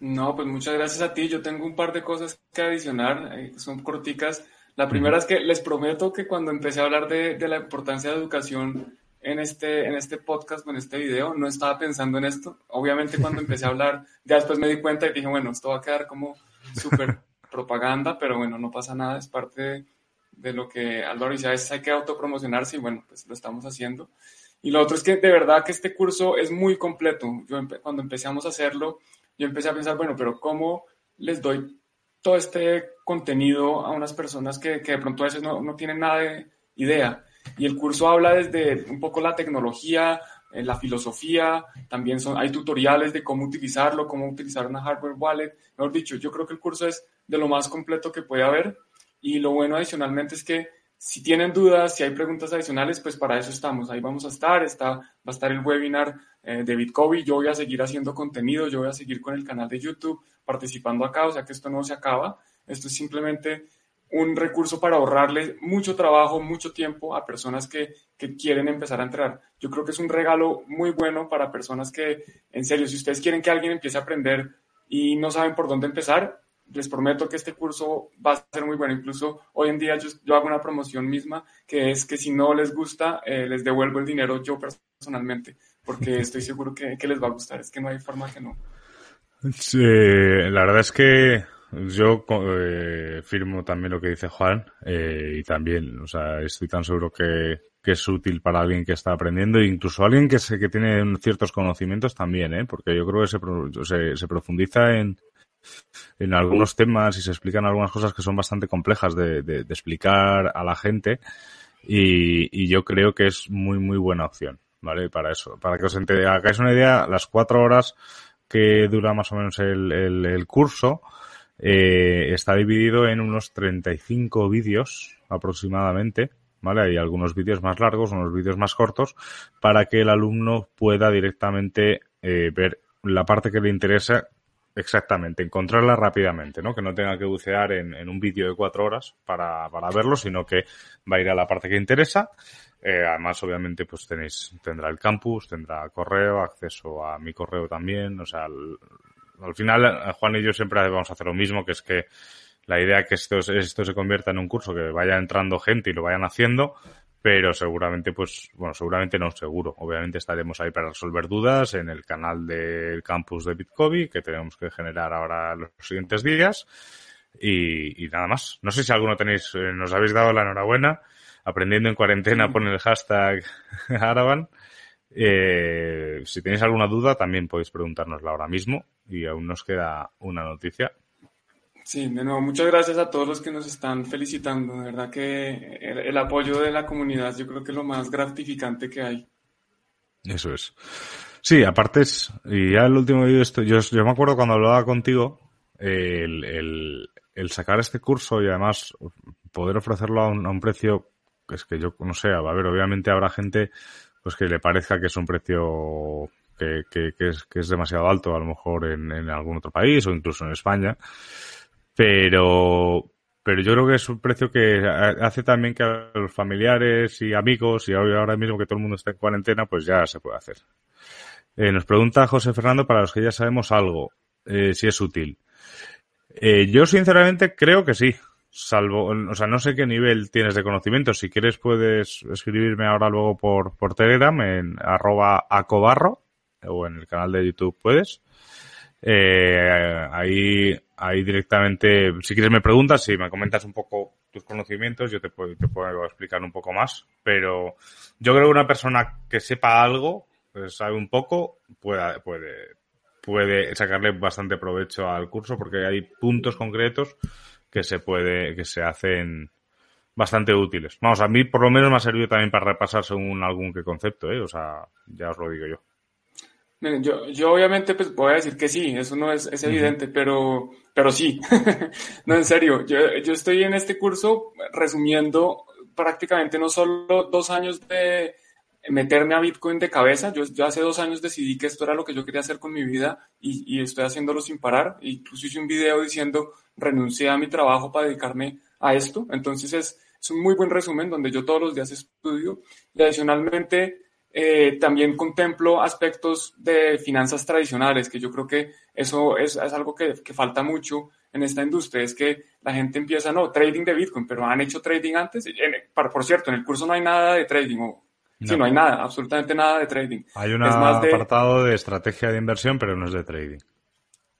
No, pues muchas gracias a ti. Yo tengo un par de cosas que adicionar, eh, son corticas. La primera es que les prometo que cuando empecé a hablar de, de, la importancia de educación en este, en este podcast o en este video, no estaba pensando en esto. Obviamente cuando empecé a hablar, ya después me di cuenta y dije, bueno, esto va a quedar como súper propaganda, pero bueno, no pasa nada, es parte de, lo que Álvaro dice, a veces hay que autopromocionarse y bueno, pues lo estamos haciendo. Y lo otro es que de verdad que este curso es muy completo. Yo cuando empezamos a hacerlo, yo empecé a pensar, bueno, pero ¿cómo les doy todo este contenido a unas personas que, que de pronto a veces no, no tienen nada de idea? Y el curso habla desde un poco la tecnología, eh, la filosofía, también son, hay tutoriales de cómo utilizarlo, cómo utilizar una hardware wallet. Mejor dicho, yo creo que el curso es de lo más completo que puede haber. Y lo bueno adicionalmente es que si tienen dudas, si hay preguntas adicionales, pues para eso estamos. Ahí vamos a estar. Está, va a estar el webinar eh, de. Yo voy a seguir haciendo contenido. Yo voy a seguir con el canal de YouTube participando acá. O sea que esto no se acaba. Esto es simplemente un recurso para ahorrarle mucho trabajo, mucho tiempo a personas que, que, quieren empezar a entrar. Yo creo que es un regalo muy bueno para personas que, en serio, si ustedes quieren que alguien empiece a aprender y no saben por dónde empezar, les prometo que este curso va a ser muy bueno. Incluso hoy en día yo, yo hago una promoción misma, que es que si no les gusta, eh, les devuelvo el dinero yo personalmente, porque <laughs> estoy seguro que, que les va a gustar. Es que no hay forma que no. Sí, la verdad es que yo eh, firmo también lo que dice Juan eh, y también, o sea, estoy tan seguro que, que, es útil para alguien que está aprendiendo e incluso alguien que, se, que tiene ciertos conocimientos también, ¿eh? porque yo creo que se, se, se profundiza en, en algunos temas y se explican algunas cosas que son bastante complejas de, explicar a la gente y, yo creo que es muy, muy buena opción, ¿vale? Para eso, para que os hagáis una idea, las cuatro horas que dura más o menos el curso, eh, está dividido en unos 35 vídeos aproximadamente, ¿vale? Hay algunos vídeos más largos, unos vídeos más cortos, para que el alumno pueda directamente eh, ver la parte que le interesa exactamente, encontrarla rápidamente, ¿no? Que no tenga que bucear en, en un vídeo de cuatro horas para, para, verlo, sino que va a ir a la parte que interesa. Eh, además, obviamente, pues tenéis, tendrá el campus, tendrá correo, acceso a mi correo también, o sea, al final, eh, Juan y yo siempre vamos a hacer lo mismo, que es que la idea que esto, esto se convierta en un curso, que vaya entrando gente y lo vayan haciendo, pero seguramente, pues, bueno, seguramente no, seguro. Obviamente estaremos ahí para resolver dudas en el canal del campus de Bitcoin, que tenemos que generar ahora los siguientes días. Y, y nada más. No sé si alguno tenéis, eh, nos habéis dado la enhorabuena. Aprendiendo en cuarentena, pon el hashtag <laughs> Araban. Eh, si tenéis alguna duda, también podéis preguntárnosla ahora mismo y aún nos queda una noticia. Sí, de nuevo, muchas gracias a todos los que nos están felicitando. De verdad que el, apoyo de la comunidad yo creo que es lo más gratificante que hay. Eso es. Sí, aparte es, y ya el último vídeo, esto, yo, yo me acuerdo cuando hablaba contigo, el, el, sacar este curso y además poder ofrecerlo a un, a un precio, que es que yo no sé, a ver, obviamente habrá gente pues que le parezca que es un precio que, que, que, es, que es demasiado alto a lo mejor en, algún otro país o incluso en España. Pero, pero yo creo que es un precio que hace también que a los familiares y amigos y ahora mismo que todo el mundo está en cuarentena, pues ya se puede hacer. Eh, nos pregunta José Fernando para los que ya sabemos algo, eh, si es útil. Eh, yo sinceramente creo que sí salvo, o sea, no sé qué nivel tienes de conocimiento. Si quieres puedes escribirme ahora luego por, por Telegram en arroba acobarro o en el canal de YouTube puedes. Eh, ahí, ahí directamente, si quieres me preguntas, si me comentas un poco tus conocimientos, yo te puedo, te puedo explicar un poco más. Pero yo creo que una persona que sepa algo, pues sabe un poco, puede, puede, puede sacarle bastante provecho al curso porque hay puntos concretos que se puede, que se hacen bastante útiles. Vamos, a mí por lo menos me ha servido también para repasar según algún que concepto, ¿eh? O sea, ya os lo digo yo. Yo, yo obviamente pues voy a decir que sí, eso no es, es evidente, pero, pero sí. <laughs> no, en serio, yo, yo estoy en este curso resumiendo prácticamente no solo dos años de meterme a Bitcoin de cabeza. Yo, yo, hace dos años decidí que esto era lo que yo quería hacer con mi vida y, y, estoy haciéndolo sin parar. Incluso hice un video diciendo renuncié a mi trabajo para dedicarme a esto. Entonces es, es un muy buen resumen donde yo todos los días estudio y adicionalmente eh, también contemplo aspectos de finanzas tradicionales, que yo creo que eso es, es algo que, que, falta mucho en esta industria, es que la gente empieza, no, trading de Bitcoin, pero han hecho trading antes. En, por cierto, en el curso no hay nada de trading, o Sí, no hay nada, absolutamente nada de trading. Hay un apartado de estrategia de inversión, pero no es de trading.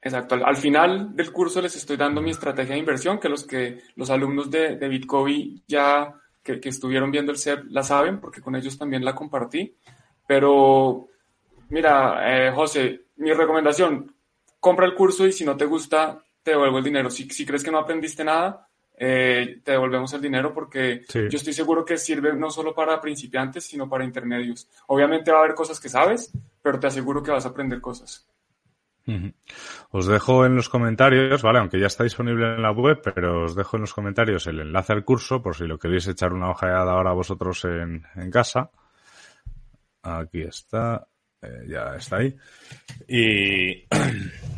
Exacto. Al, final del curso les estoy dando mi estrategia de inversión, que los que los alumnos de, de Bitcoin ya que, estuvieron viendo el CEP la saben, porque con ellos también la compartí. Pero, mira, eh, José, mi recomendación, compra el curso y si no te gusta, te devuelvo el dinero. Si, si crees que no aprendiste nada, eh, te devolvemos el dinero porque yo estoy seguro que sirve no solo para principiantes, sino para intermedios. Obviamente va a haber cosas que sabes, pero te aseguro que vas a aprender cosas. Os dejo en los comentarios, ¿vale? Aunque ya está disponible en la web, pero os dejo en los comentarios el enlace al curso por si lo queréis echar una ojeada ahora vosotros en, casa. Aquí está. Eh, ya está ahí. <clears throat>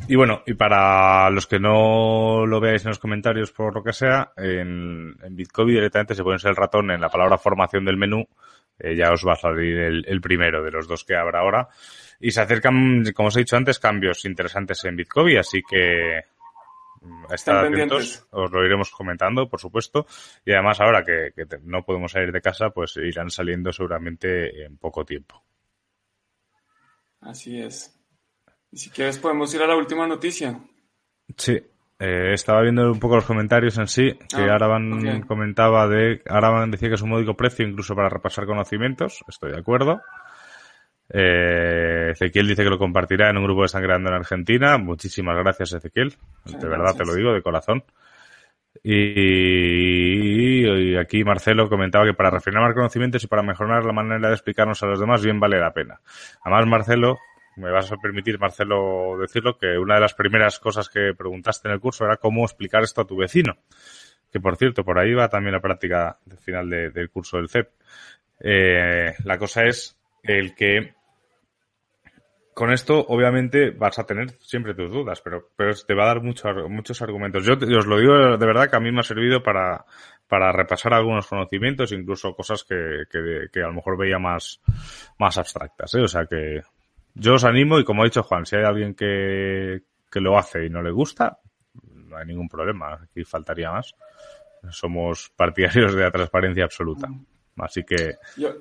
Y, bueno, y para los que no lo veáis en los comentarios por lo que sea, en, en Bitcoin directamente se pones el ratón en la palabra formación del menú, eh, ya os va a salir el, el, primero de los dos que habrá ahora. Y se acercan, como os he dicho antes, cambios interesantes en Bitcoin, así que mm, Estad atentos, os lo iremos comentando, por supuesto. Y además ahora que, que no podemos salir de casa, pues irán saliendo seguramente en poco tiempo. Así es. Y si quieres podemos ir a la última noticia. Sí, eh, estaba viendo un poco los comentarios en sí, que ah, Araban comentaba de, Araban decía que es un módico precio incluso para repasar conocimientos, estoy de acuerdo. Eh, Ezequiel dice que lo compartirá en un grupo que están creando en Argentina. Muchísimas gracias, Ezequiel. de verdad te lo digo, de corazón. Y, aquí Marcelo comentaba que para refinar más conocimientos y para mejorar la manera de explicarnos a los demás, bien vale la pena. Además, Marcelo, me vas a permitir, Marcelo, decirlo, que una de las primeras cosas que preguntaste en el curso era cómo explicar esto a tu vecino. Que por cierto, por ahí va también la práctica del final del curso del CEP. Eh, la cosa es el que con esto, obviamente, vas a tener siempre tus dudas, pero, pero te va a dar mucho, muchos argumentos. Yo, os lo digo de verdad que a mí me ha servido para, para repasar algunos conocimientos, incluso cosas que, que, que a lo mejor veía más, más abstractas. ¿eh? O sea que yo os animo y como ha dicho Juan, si hay alguien que, que lo hace y no le gusta, no hay ningún problema. Aquí faltaría más. Somos partidarios de la transparencia absoluta. Así que, yo...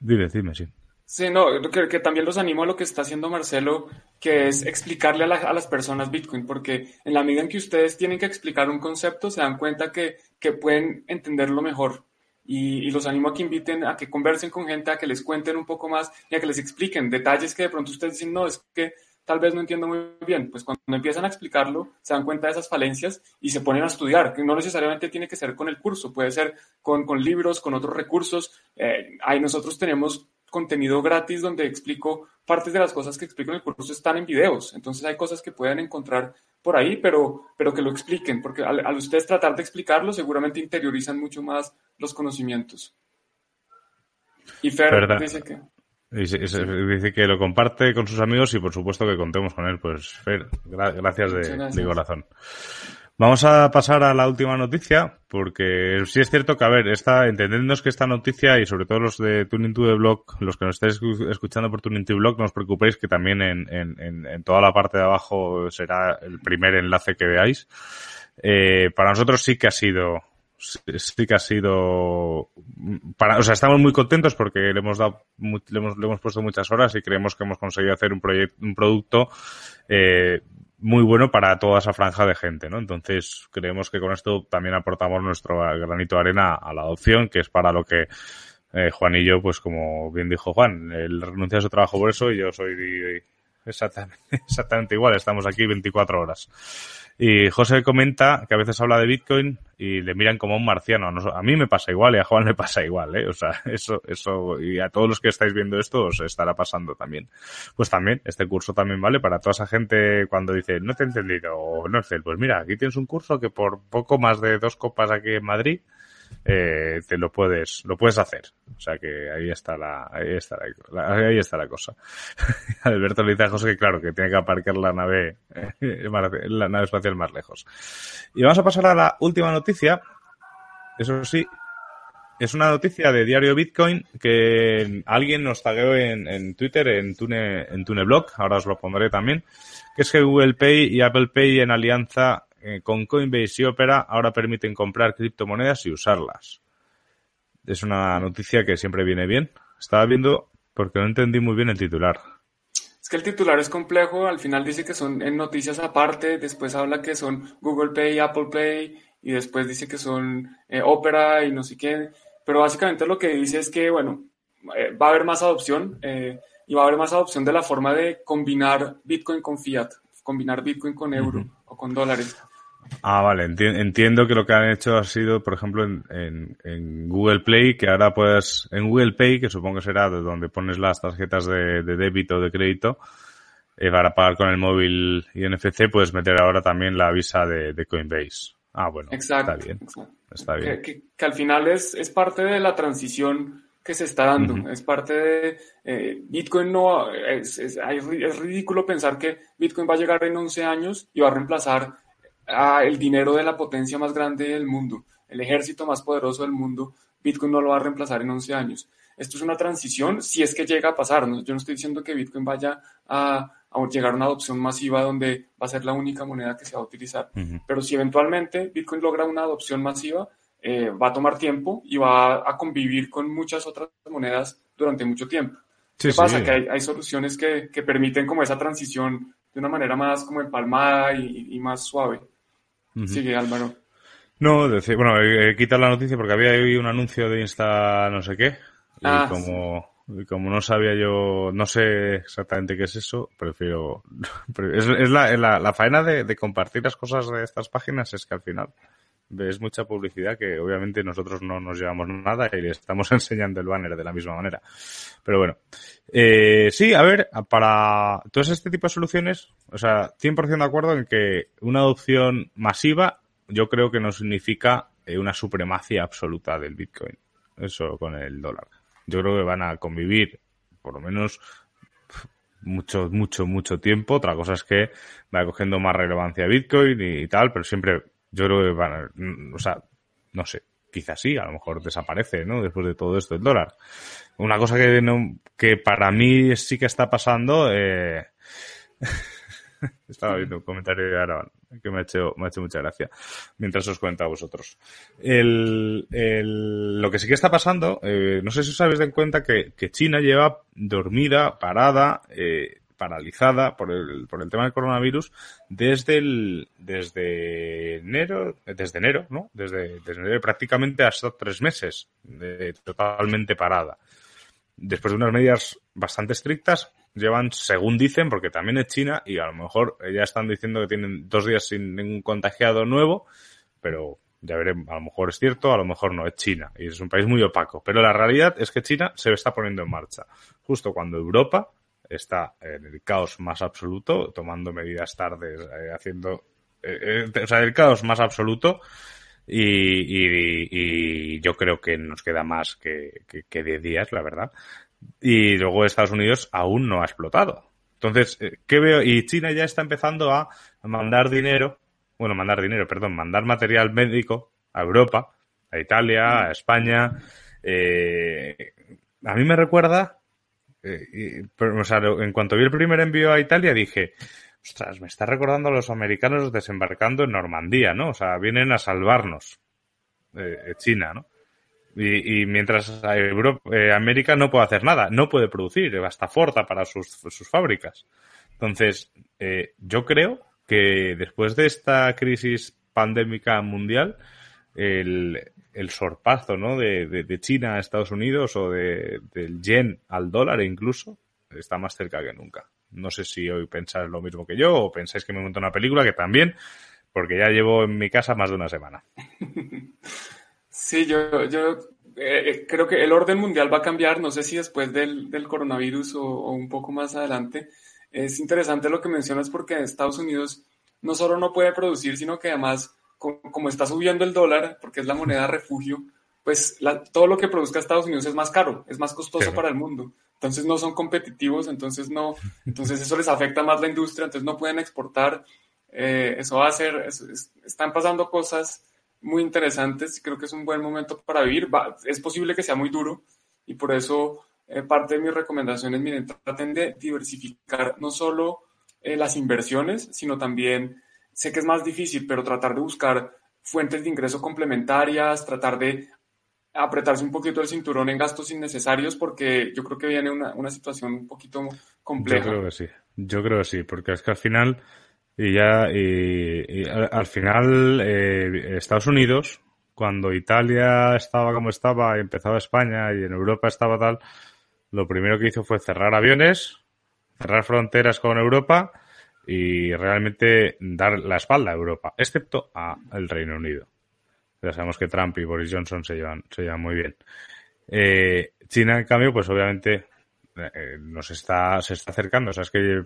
dime, dime, sí. Sí, no, que, que también los animo a lo que está haciendo Marcelo, que es explicarle a, las personas Bitcoin, porque en la medida en que ustedes tienen que explicar un concepto, se dan cuenta que, que pueden entenderlo mejor. Y, y, los animo a que inviten, a que conversen con gente, a que les cuenten un poco más y a que les expliquen detalles que de pronto ustedes dicen, no, es que tal vez no entiendo muy bien. Pues cuando empiezan a explicarlo, se dan cuenta de esas falencias y se ponen a estudiar, que no necesariamente tiene que ser con el curso, puede ser con, con libros, con otros recursos. Eh, ahí nosotros tenemos contenido gratis donde explico partes de las cosas que explico en el curso están en videos. Entonces hay cosas que pueden encontrar por ahí, pero, pero que lo expliquen, porque al, ustedes tratar de explicarlo, seguramente interiorizan mucho más los conocimientos. Y Fer dice que... Dice, que lo comparte con sus amigos y por supuesto que contemos con él. Pues Fer, gracias de, gracias de corazón. Vamos a pasar a la última noticia, porque sí es cierto que, a ver, está, entendiendo que esta noticia y sobre todo los de Tuning to the Blog, los que nos estáis escuchando por Tuning to the Blog, no os preocupéis que también en, en, en toda la parte de abajo será el primer enlace que veáis. Eh, para nosotros sí que ha sido, sí que ha sido, para, o sea, estamos muy contentos porque le hemos dado, le hemos, le hemos puesto muchas horas y creemos que hemos conseguido hacer un proyecto, un producto, eh, muy bueno para toda esa franja de gente, ¿no? Entonces, creemos que con esto también aportamos nuestro granito de arena a la adopción, que es para lo que eh, Juan y yo, pues como bien dijo Juan, él renuncia a su trabajo por eso y yo soy exactamente, <laughs> exactamente igual, estamos aquí 24 horas. Y José comenta que a veces habla de Bitcoin y le miran como un marciano. A mí me pasa igual y a Juan le pasa igual, ¿eh? O sea, <laughs> eso, eso, y a todos los que estáis viendo esto os estará pasando también. Pues también, este curso también vale para toda esa gente cuando dice, no te he entendido, o no sé, pues mira, aquí tienes un curso que por poco más de dos copas aquí en Madrid, eh, te lo puedes, lo puedes hacer. O sea que ahí está la, ahí está la, ahí está la cosa. <laughs> Alberto le dice a José que claro, que tiene que aparcar la nave, la nave espacial más lejos. Y vamos a pasar a la última noticia. Eso sí, es una noticia de Diario Bitcoin que alguien nos tagueó en, en Twitter, en Tune, en TuneBlog, ahora os lo pondré también, que es que Google Pay y Apple Pay en alianza eh, con Coinbase y Opera ahora permiten comprar criptomonedas y usarlas. Es una noticia que siempre viene bien. Estaba viendo porque no entendí muy bien el titular. Es que el titular es complejo, al final dice que son en noticias aparte, después habla que son Google Pay, Apple Pay, y después dice que son eh, Opera y no sé qué, pero básicamente lo que dice es que, bueno, eh, va a haber más adopción eh, y va a haber más adopción de la forma de combinar Bitcoin con fiat, combinar Bitcoin con euro o con dólares. Ah, vale, entiendo que lo que han hecho ha sido, por ejemplo, en, Google Play, que ahora puedes, en Google Pay, que supongo que será de donde pones las tarjetas de, débito o de crédito, eh, para pagar con el móvil y NFC, puedes meter ahora también la visa de, Coinbase. Ah, bueno, está bien. Está bien. Que, al final es, es parte de la transición que se está dando. Es parte de eh, Bitcoin no es, es, es, ridículo pensar que Bitcoin va a llegar en 11 años y va a reemplazar el dinero de la potencia más grande del mundo, el ejército más poderoso del mundo, Bitcoin no lo va a reemplazar en 11 años. Esto es una transición si es que llega a pasar. Yo no estoy diciendo que Bitcoin vaya a, llegar a una adopción masiva donde va a ser la única moneda que se va a utilizar. Pero si eventualmente Bitcoin logra una adopción masiva, eh, va a tomar tiempo y va a convivir con muchas otras monedas durante mucho tiempo. ¿Qué pasa? Que hay, soluciones que, permiten como esa transición de una manera más como empalmada y más suave. Sigue, Álvaro. No, decir, bueno, he, quitado la noticia porque había ahí un anuncio de Insta no sé qué. Y ah, como, como no sabía yo, no sé exactamente qué es eso, prefiero... <laughs> Es, es la, la, faena de, compartir las cosas de estas páginas es que al final ves mucha publicidad que obviamente nosotros no nos llevamos nada y le estamos <laughs> enseñando el banner de la misma manera. Pero bueno, eh, sí, a ver, para todos este tipo de soluciones, o sea, 100% de acuerdo en que una adopción masiva yo creo que no significa eh, una supremacía absoluta del Bitcoin. Eso con el dólar. Yo creo que van a convivir por lo menos mucho, mucho, mucho tiempo. Otra cosa es que va cogiendo más relevancia Bitcoin y, tal, pero siempre yo creo que van a, o sea, no sé, quizás sí, a lo mejor desaparece, ¿no? Después de todo esto el dólar. Una cosa que, no, que para mí sí que está pasando, eh, <laughs> estaba viendo un comentario de Aaron que me ha hecho, me ha hecho mucha gracia mientras os cuento a vosotros. El, el, lo que sí que está pasando, eh, no sé si os habéis dado cuenta que, que China lleva dormida, parada, eh, paralizada por el, por el tema del coronavirus desde el, desde enero, desde enero, ¿no? Desde, desde enero prácticamente hasta tres meses, totalmente parada. Después de unas medidas bastante estrictas, llevan, según dicen, porque también es China y a lo mejor ya están diciendo que tienen dos días sin ningún contagiado nuevo, pero ya veremos, a lo mejor es cierto, a lo mejor no, es China y es un país muy opaco. Pero la realidad es que China se está poniendo en marcha, justo cuando Europa está en el caos más absoluto, tomando medidas tardes, eh, haciendo, eh, eh, o sea, el caos más absoluto y, yo creo que nos queda más que, que, 10 días, la verdad. Y luego Estados Unidos aún no ha explotado. Entonces, ¿qué veo? Y China ya está empezando a mandar dinero, bueno, mandar dinero, perdón, mandar material médico a Europa, a Italia, a España. a mí me recuerda eh, pero, en cuanto vi el primer envío a Italia dije, ostras, me está recordando a los americanos desembarcando en Normandía, ¿no? O sea, vienen a salvarnos. Eh, China, ¿no? Y, mientras eh, América no puede hacer nada, no puede producir, hasta Forta para sus, sus fábricas. Entonces, yo creo que después de esta crisis pandémica mundial, el, el sorpazo ¿no? de, de, China a Estados Unidos o de, del yen al dólar incluso está más cerca que nunca. No sé si hoy pensáis lo mismo que yo o pensáis que me monto una película que también, porque ya llevo en mi casa más de una semana. <laughs> Sí, yo, yo eh, creo que el orden mundial va a cambiar, no sé si después del, del coronavirus o, o, un poco más adelante. Es interesante lo que mencionas porque Estados Unidos no solo no puede producir, sino que además como está subiendo el dólar, porque es la moneda refugio, pues todo lo que produzca Estados Unidos es más caro, es más costoso para el mundo. Entonces no son competitivos, entonces no, entonces eso les afecta más la industria, entonces no pueden exportar. Eh, eso va a ser, están pasando cosas muy interesantes. Creo que es un buen momento para vivir. es posible que sea muy duro y por eso eh, parte de mis recomendaciones, miren, traten de diversificar no solo eh, las inversiones, sino también sé que es más difícil, pero tratar de buscar fuentes de ingreso complementarias, tratar de apretarse un poquito el cinturón en gastos innecesarios porque yo creo que viene una, una situación un poquito compleja. Yo creo que sí, yo creo que sí, porque es que al final, y ya, y, al final, eh, Estados Unidos, cuando Italia estaba como estaba y empezaba España y en Europa estaba tal, lo primero que hizo fue cerrar aviones, cerrar fronteras con Europa y realmente dar la espalda a Europa, excepto al Reino Unido. Ya sabemos que Trump y Boris Johnson se llevan, se llevan muy bien. Eh, China, en cambio, pues obviamente eh, nos está, se está acercando. O sea, es que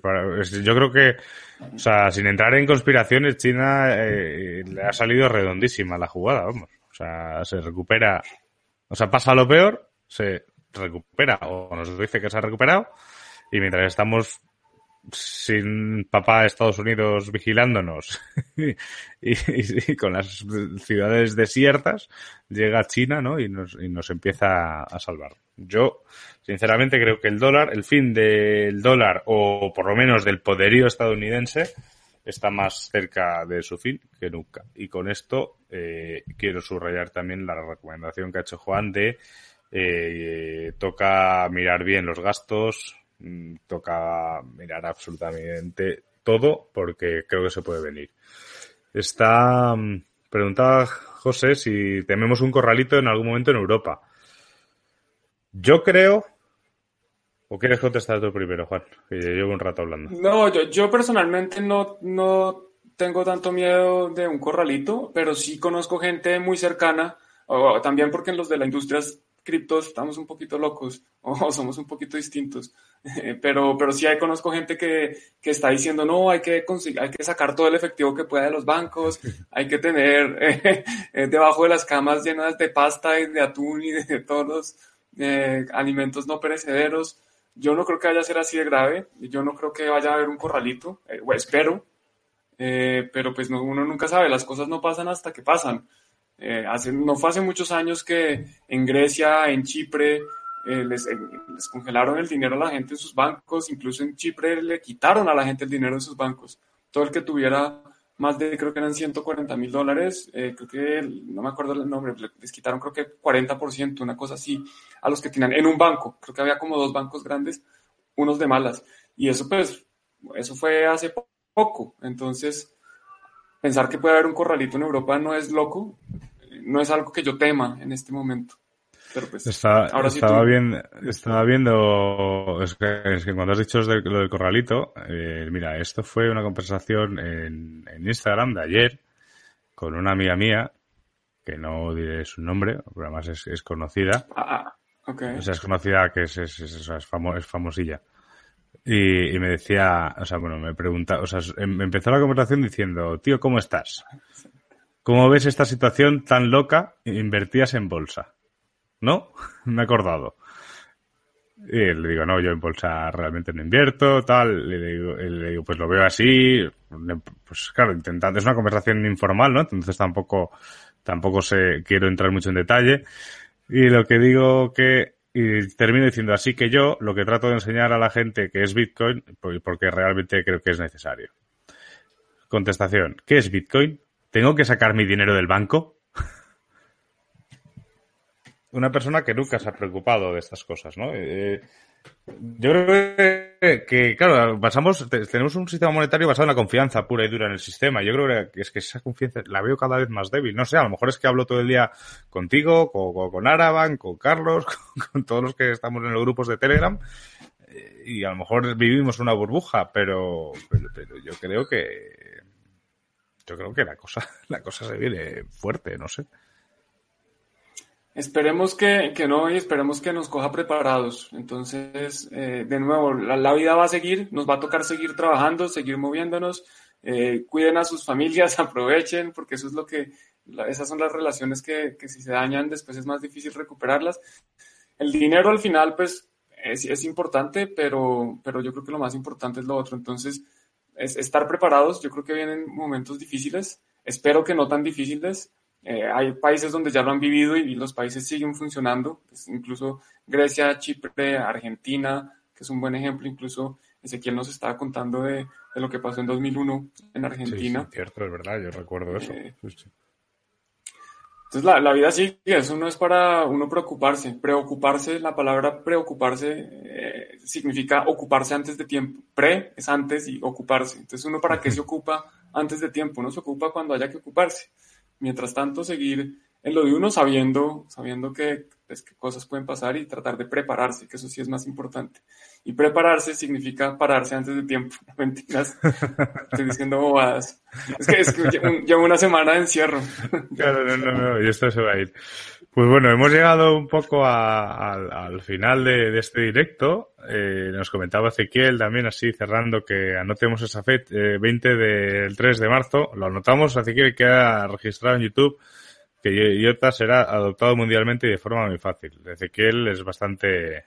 yo creo que, o sea, sin entrar en conspiraciones, China eh, le ha salido redondísima la jugada, vamos. O sea, se recupera, o sea, pasa lo peor, se recupera o nos dice que se ha recuperado y mientras estamos sin papá Estados Unidos vigilándonos <laughs> y, con las ciudades desiertas, llega China ¿no? y, nos, y nos empieza a salvar. Yo, sinceramente, creo que el dólar, el fin del dólar, o por lo menos del poderío estadounidense, está más cerca de su fin que nunca. Y con esto eh, quiero subrayar también la recomendación que ha hecho Juan de eh, toca mirar bien los gastos, toca mirar absolutamente todo porque creo que se puede venir. Está mm, preguntaba José si tememos un corralito en algún momento en Europa. Yo creo. ¿O quieres contestar tú primero, Juan? Que llevo un rato hablando. No, yo, personalmente no, no tengo tanto miedo de un corralito, pero sí conozco gente muy cercana, también porque en los de la industria criptos estamos un poquito locos <laughs> o somos un poquito distintos. <laughs> pero, pero sí hay, conozco gente que, que está diciendo, no, hay que, hay que sacar todo el efectivo que pueda de los bancos, <laughs> hay que tener eh, debajo de las camas llenas de pasta y de atún y de todos los eh, alimentos no perecederos. Yo no creo que vaya a ser así de grave, yo no creo que vaya a haber un corralito, eh, o espero, pero pues no, uno nunca sabe, las cosas no pasan hasta que pasan. Eh, hace, no fue hace muchos años que en Grecia, en Chipre, eh, les, eh, les, congelaron el dinero a la gente en sus bancos, incluso en Chipre le quitaron a la gente el dinero en sus bancos. Todo el que tuviera más de, creo que eran 140 mil dólares, creo que, no me acuerdo el nombre, les quitaron creo que 40%, una cosa así, a los que tenían en un banco. Creo que había como dos bancos grandes, unos de malas. Y eso pues, eso fue hace poco. Entonces, pensar que puede haber un corralito en Europa no es loco, no es algo que yo tema en este momento. Pero pues, ahora estaba, bien, estaba viendo, es que, cuando has dicho lo del corralito, eh, mira, esto fue una conversación en, Instagram de ayer con una amiga mía, que no diré su nombre, pero además es, conocida. Ah, ah, okay. O sea, es conocida que es, es, es, famosilla. Y, me decía, o sea, bueno, me pregunta, o sea, em, empezó la conversación diciendo, tío, ¿cómo estás? ¿Cómo ves esta situación tan loca? Invertías en bolsa. ¿No? <laughs> Me he acordado. Y le digo, no, yo en bolsa realmente no invierto, tal. Le digo, le digo, pues lo veo así. Pues claro, intentando, es una conversación informal, ¿no? Entonces tampoco, tampoco sé, quiero entrar mucho en detalle. Y lo que digo que, y termino diciendo así que yo lo que trato de enseñar a la gente que es Bitcoin, porque realmente creo que es necesario. Contestación, ¿qué es Bitcoin? ¿Tengo que sacar mi dinero del banco? Una persona que nunca se ha preocupado de estas cosas, ¿no? Eh, yo creo que, claro, basamos, tenemos un sistema monetario basado en la confianza pura y dura en el sistema. Yo creo que es que esa confianza la veo cada vez más débil. No sé, a lo mejor es que hablo todo el día contigo, con, con Araban, con Carlos, <laughs> con, todos los que estamos en los grupos de Telegram. Eh, y a lo mejor vivimos una burbuja, pero, pero yo creo que yo creo que la cosa, <laughs> la cosa se viene fuerte, no sé. Esperemos que, no y esperemos que nos coja preparados. Entonces, eh, de nuevo, la, vida va a seguir, nos va a tocar seguir trabajando, seguir moviéndonos. Eh, cuiden a sus familias, <laughs> aprovechen, porque eso es lo que, esas son las relaciones que, si se dañan después es más difícil recuperarlas. El dinero al final, pues, es, es importante, pero, pero yo creo que lo más importante es lo otro. Entonces, es estar preparados. Yo creo que vienen momentos difíciles, espero que no tan difíciles. Eh, hay países donde ya lo han vivido y, los países siguen funcionando, pues, incluso Grecia, Chipre, Argentina, que es un buen ejemplo, incluso Ezequiel nos estaba contando de, de lo que pasó en 2001 en Argentina. Sí, cierto, es verdad, yo recuerdo eso. Eh, Entonces la, la, vida sigue, eso no es para uno preocuparse. Preocuparse, la palabra preocuparse eh, significa ocuparse antes de tiempo. Pre es antes y ocuparse. Entonces uno para qué se ocupa antes de tiempo, uno se ocupa cuando haya que ocuparse. Mientras tanto, seguir en lo de uno sabiendo, sabiendo que, pues, que cosas pueden pasar y tratar de prepararse, que eso sí es más importante. Y prepararse significa pararse antes de tiempo. <laughs> Mentiras. Estoy diciendo bobadas. Es que, es que llevo una semana de encierro. <laughs> Claro, no, no, no. Y esto se va a ir. Pues bueno, hemos llegado un poco a, a, al final de, de, este directo. Eh, nos comentaba Ezequiel también así cerrando que anotemos esa fecha, eh, 20 del 3 de marzo. Lo anotamos, Ezequiel queda registrado en YouTube que IOTA será adoptado mundialmente y de forma muy fácil. Ezequiel es bastante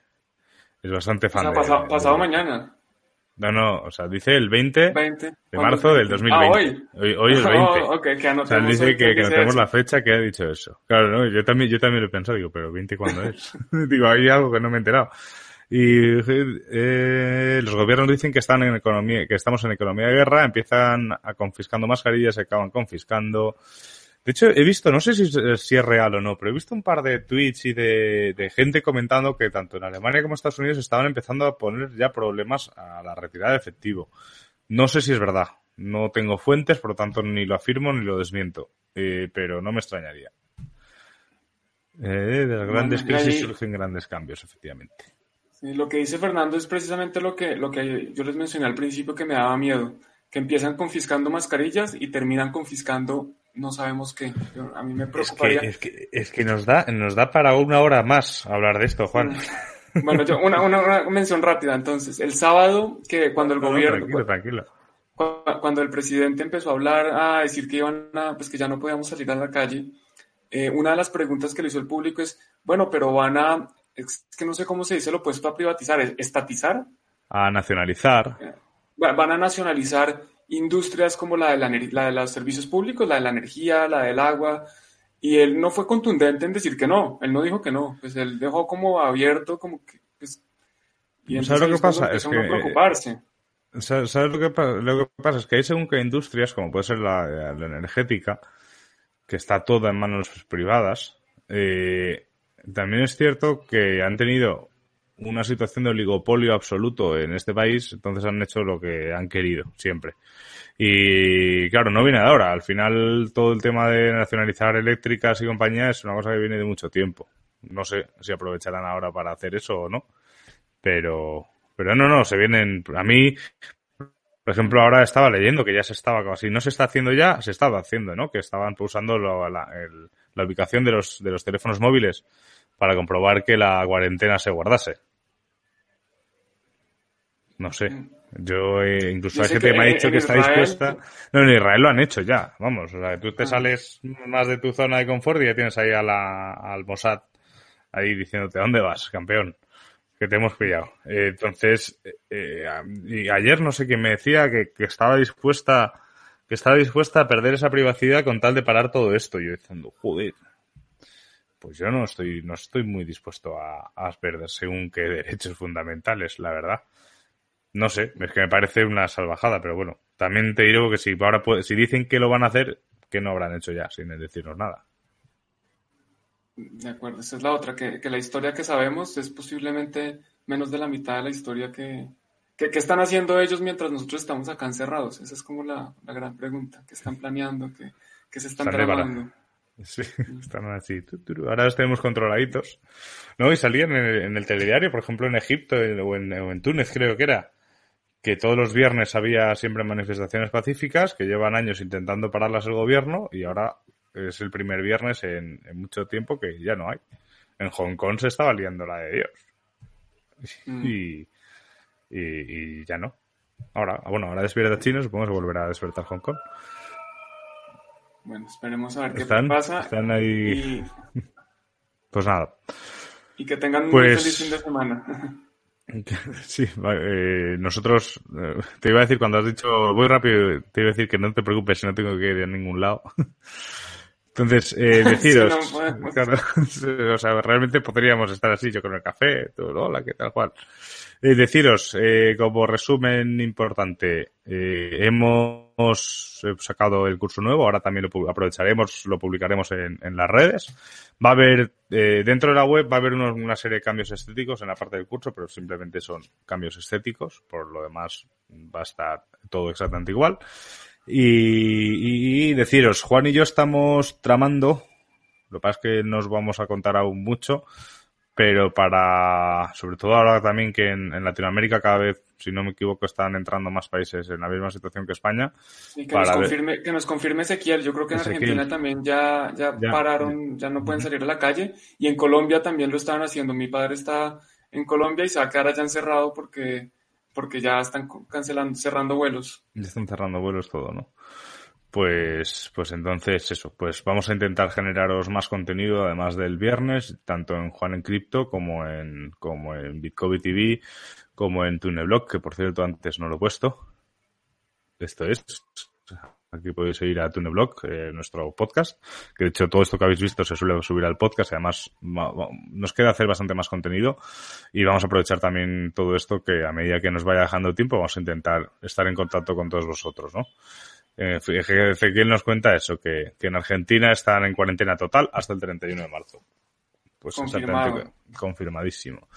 es bastante fan. O sea, pasado, de, pasado mañana. No, no, o sea, dice el 20, 20. de marzo del 2020. Ah, hoy. Hoy, hoy es 20. <laughs> Oh, okay, que o sea, él dice que, que anotemos la fecha que ha dicho eso. Claro, ¿no? yo también, yo también lo he pensado, digo, pero 20 cuándo es? <laughs> digo, hay algo que no me he enterado. Y eh, los gobiernos dicen que están en economía, que estamos en economía de guerra, empiezan a confiscando mascarillas, se acaban confiscando. De hecho, he visto, no sé si, si, es real o no, pero he visto un par de tweets y de, de, gente comentando que tanto en Alemania como en Estados Unidos estaban empezando a poner ya problemas a la retirada de efectivo. No sé si es verdad. No tengo fuentes, por lo tanto ni lo afirmo ni lo desmiento. Eh, pero no me extrañaría. Eh, de las grandes bueno, crisis ahí... surgen grandes cambios, efectivamente. Sí, lo que dice Fernando es precisamente lo que, lo que yo les mencioné al principio que me daba miedo. Que empiezan confiscando mascarillas y terminan confiscando no sabemos qué. Yo, a mí me preocuparía. Es que, es que, es que, nos, da, nos da para una hora más hablar de esto, Juan. Bueno, yo, una, una, una mención rápida. Entonces, el sábado, que cuando el no, gobierno. tranquilo, tranquilo. Cuando, cuando, el presidente empezó a hablar, a decir que iban a, pues que ya no podíamos salir a la calle, eh, una de las preguntas que le hizo el público es: bueno, pero van a. Es que no sé cómo se dice lo opuesto a privatizar, ¿estatizar? A nacionalizar. Van a nacionalizar industrias como la de, la, la de, los servicios públicos, la de la energía, la del agua, y él no fue contundente en decir que no, él no dijo que no, pues él dejó como abierto, como que... Pues, y ¿Sabes lo que pasa? Es que... preocuparse. ¿Sabes lo que, lo que pasa? Es que hay según que industrias, como puede ser la, la energética, que está toda en manos privadas, eh, también es cierto que han tenido una situación de oligopolio absoluto en este país, entonces han hecho lo que han querido siempre. Y claro, no viene de ahora. Al final todo el tema de nacionalizar eléctricas y compañías es una cosa que viene de mucho tiempo. No sé si aprovecharán ahora para hacer eso o no. Pero, pero no, no, se vienen. A mí, por ejemplo, ahora estaba leyendo que ya se estaba, casi no se está haciendo ya, se estaba haciendo, ¿no? Que estaban usando la, la ubicación de los, de los teléfonos móviles para comprobar que la cuarentena se guardase. No sé. Yo, eh, incluso hay gente que, que me ha dicho que está dispuesta. No, en Israel lo han hecho ya. Vamos, o sea, tú te ah. sales más de tu zona de confort y ya tienes ahí a la, al Mossad ahí diciéndote, ¿a dónde vas, campeón? Que te hemos pillado. Eh, entonces, eh, y ayer no sé quién me decía que, que, estaba dispuesta, que estaba dispuesta a perder esa privacidad con tal de parar todo esto. Yo diciendo, joder, pues yo no estoy, no estoy muy dispuesto a, a perder según qué derechos fundamentales, la verdad. No sé, es que me parece una salvajada, pero bueno, también te digo que si ahora puede, si dicen que lo van a hacer, que no habrán hecho ya, sin decirnos nada. De acuerdo, esa es la otra, que, que la historia que sabemos es posiblemente menos de la mitad de la historia que, que, que, están haciendo ellos mientras nosotros estamos acá encerrados. Esa es como la, la gran pregunta, ¿qué están planeando? ¿Qué, qué se están tramando? <laughs> Sí, están así. Ahora los tenemos controladitos. No, y salían en el, en el telediario, por ejemplo, en Egipto o en, o en Túnez, creo que era que todos los viernes había siempre manifestaciones pacíficas, que llevan años intentando pararlas el gobierno y ahora es el primer viernes en, en mucho tiempo que ya no hay. En Hong Kong se estaba liando la de Dios. Mm. Y, y, y, ya no. Ahora, bueno, ahora despierta China, supongo que volverá a despertar Hong Kong. Bueno, esperemos a ver qué ¿Están, pasa. Están ahí. Y... Pues nada. Y que tengan un pues... feliz fin de semana. <laughs> Sí, eh, nosotros, eh, te iba a decir cuando has dicho voy rápido, te iba a decir que no te preocupes si no tengo que ir a ningún lado. <laughs> Entonces, eh, <laughs> deciros, o sea, realmente podríamos estar así, yo con el café, todo, hola, ¿qué tal, Juan? Eh, deciros, eh, como resumen importante, eh, hemos sacado el curso nuevo, ahora también lo aprovecharemos, lo publicaremos en, en las redes. Va a haber, eh, dentro de la web va a haber unos, una serie de cambios estéticos en la parte del curso, pero simplemente son cambios estéticos, por lo demás va a estar todo exactamente igual. Y, y, deciros, Juan y yo estamos tramando, lo que pasa es que nos vamos a contar aún mucho, pero para, sobre todo ahora también que en, en, Latinoamérica cada vez, si no me equivoco, están entrando más países en la misma situación que España. Sí, que, nos confirme, ver... que nos confirme Ezequiel, yo creo que en Ezequiel. Argentina también ya, ya, ya, pararon, ya no pueden salir a la calle, y en Colombia también lo estaban haciendo. Mi padre está en Colombia y se va a quedar allá encerrado porque porque ya están cancelando, cerrando vuelos. Ya están cerrando vuelos todo, ¿no? Pues, pues entonces eso, pues vamos a intentar generaros más contenido además del viernes, tanto en Juan en Cripto como en, como en Bitcoin TV, como en Tuneblog, que por cierto antes no lo he puesto. Esto es. Aquí podéis ir a Tuneblog, eh, nuestro podcast, que de hecho todo esto que habéis visto se suele subir al podcast, además nos queda hacer bastante más contenido y vamos a aprovechar también todo esto que a medida que nos vaya dejando tiempo vamos a intentar estar en contacto con todos vosotros, ¿no? Eh, Ezequiel nos cuenta eso, que, que en Argentina están en cuarentena total hasta el 31 de marzo. Pues Confirmado. confirmadísimo.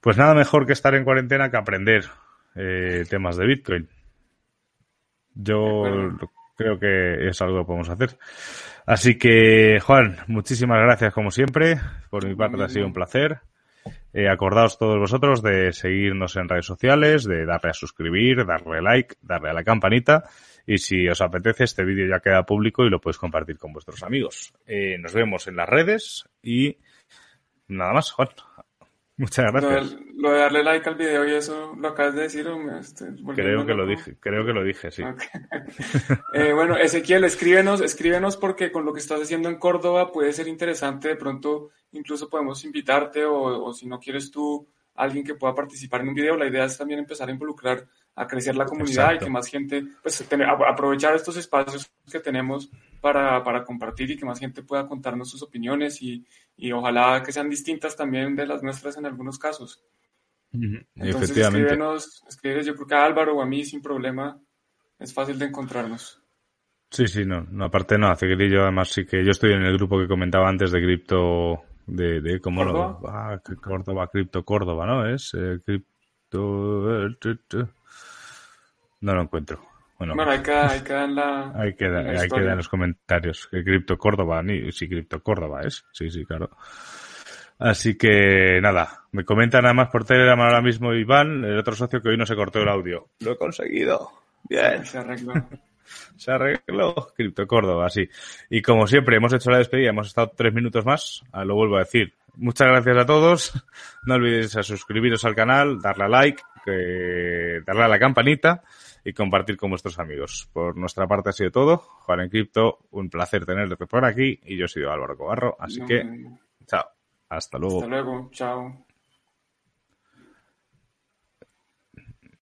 Pues nada mejor que estar en cuarentena que aprender eh, temas de Bitcoin. Yo creo que es algo que podemos hacer. Así que, Juan, muchísimas gracias como siempre. Por mi parte ha sido un placer. Eh, acordaos todos vosotros de seguirnos en redes sociales, de darle a suscribir, darle like, darle a la campanita. Y si os apetece, este vídeo ya queda público y lo podéis compartir con vuestros amigos. Eh, nos vemos en las redes y nada más, Juan. Muchas gracias. Lo de, lo de, darle like al video y eso lo acabas de decir me creo que lo dije, creo que lo dije, sí. Okay. <laughs> eh, bueno, Ezequiel, escríbenos, escríbenos porque con lo que estás haciendo en Córdoba puede ser interesante. De pronto, incluso podemos invitarte o, o si no quieres tú, alguien que pueda participar en un video. La idea es también empezar a involucrar a crecer la comunidad Exacto. y que más gente, pues tener, aprovechar estos espacios que tenemos para, para, compartir y que más gente pueda contarnos sus opiniones y, y, ojalá que sean distintas también de las nuestras en algunos casos. Uh -huh. Entonces escríbenos, escríbenos, yo creo que a Álvaro o a mí sin problema, es fácil de encontrarnos. Sí, sí, no, no aparte no, hace yo además sí que yo estoy en el grupo que comentaba antes de cripto, de, de cómo ¿Córdoba? lo, ah, Córdoba, cripto Córdoba, ¿no? Es eh, cripto, no lo encuentro. Bueno, bueno ahí, queda, ahí <laughs> queda en la. Ahí queda, en la ahí queda en los comentarios. Que Cripto Córdoba, ni, sí, Cripto Córdoba es. Sí, sí, claro. Así que nada, me comenta nada más por Telegram ahora mismo Iván, el otro socio que hoy no se cortó el audio. Lo he conseguido. Bien. Se arregló. <laughs> Se arregló Cripto Córdoba, sí. Y como siempre, hemos hecho la despedida, hemos estado tres minutos más, ah, lo vuelvo a decir. Muchas gracias a todos. No olvidéis a suscribiros al canal, darle a like, que, darle a la campanita y compartir con vuestros amigos. Por nuestra parte ha sido todo. Juan en Cripto, un placer tenerte por aquí y yo soy Álvaro Cobarro, así No, que no, no. chao. Hasta luego. Hasta luego. Chao.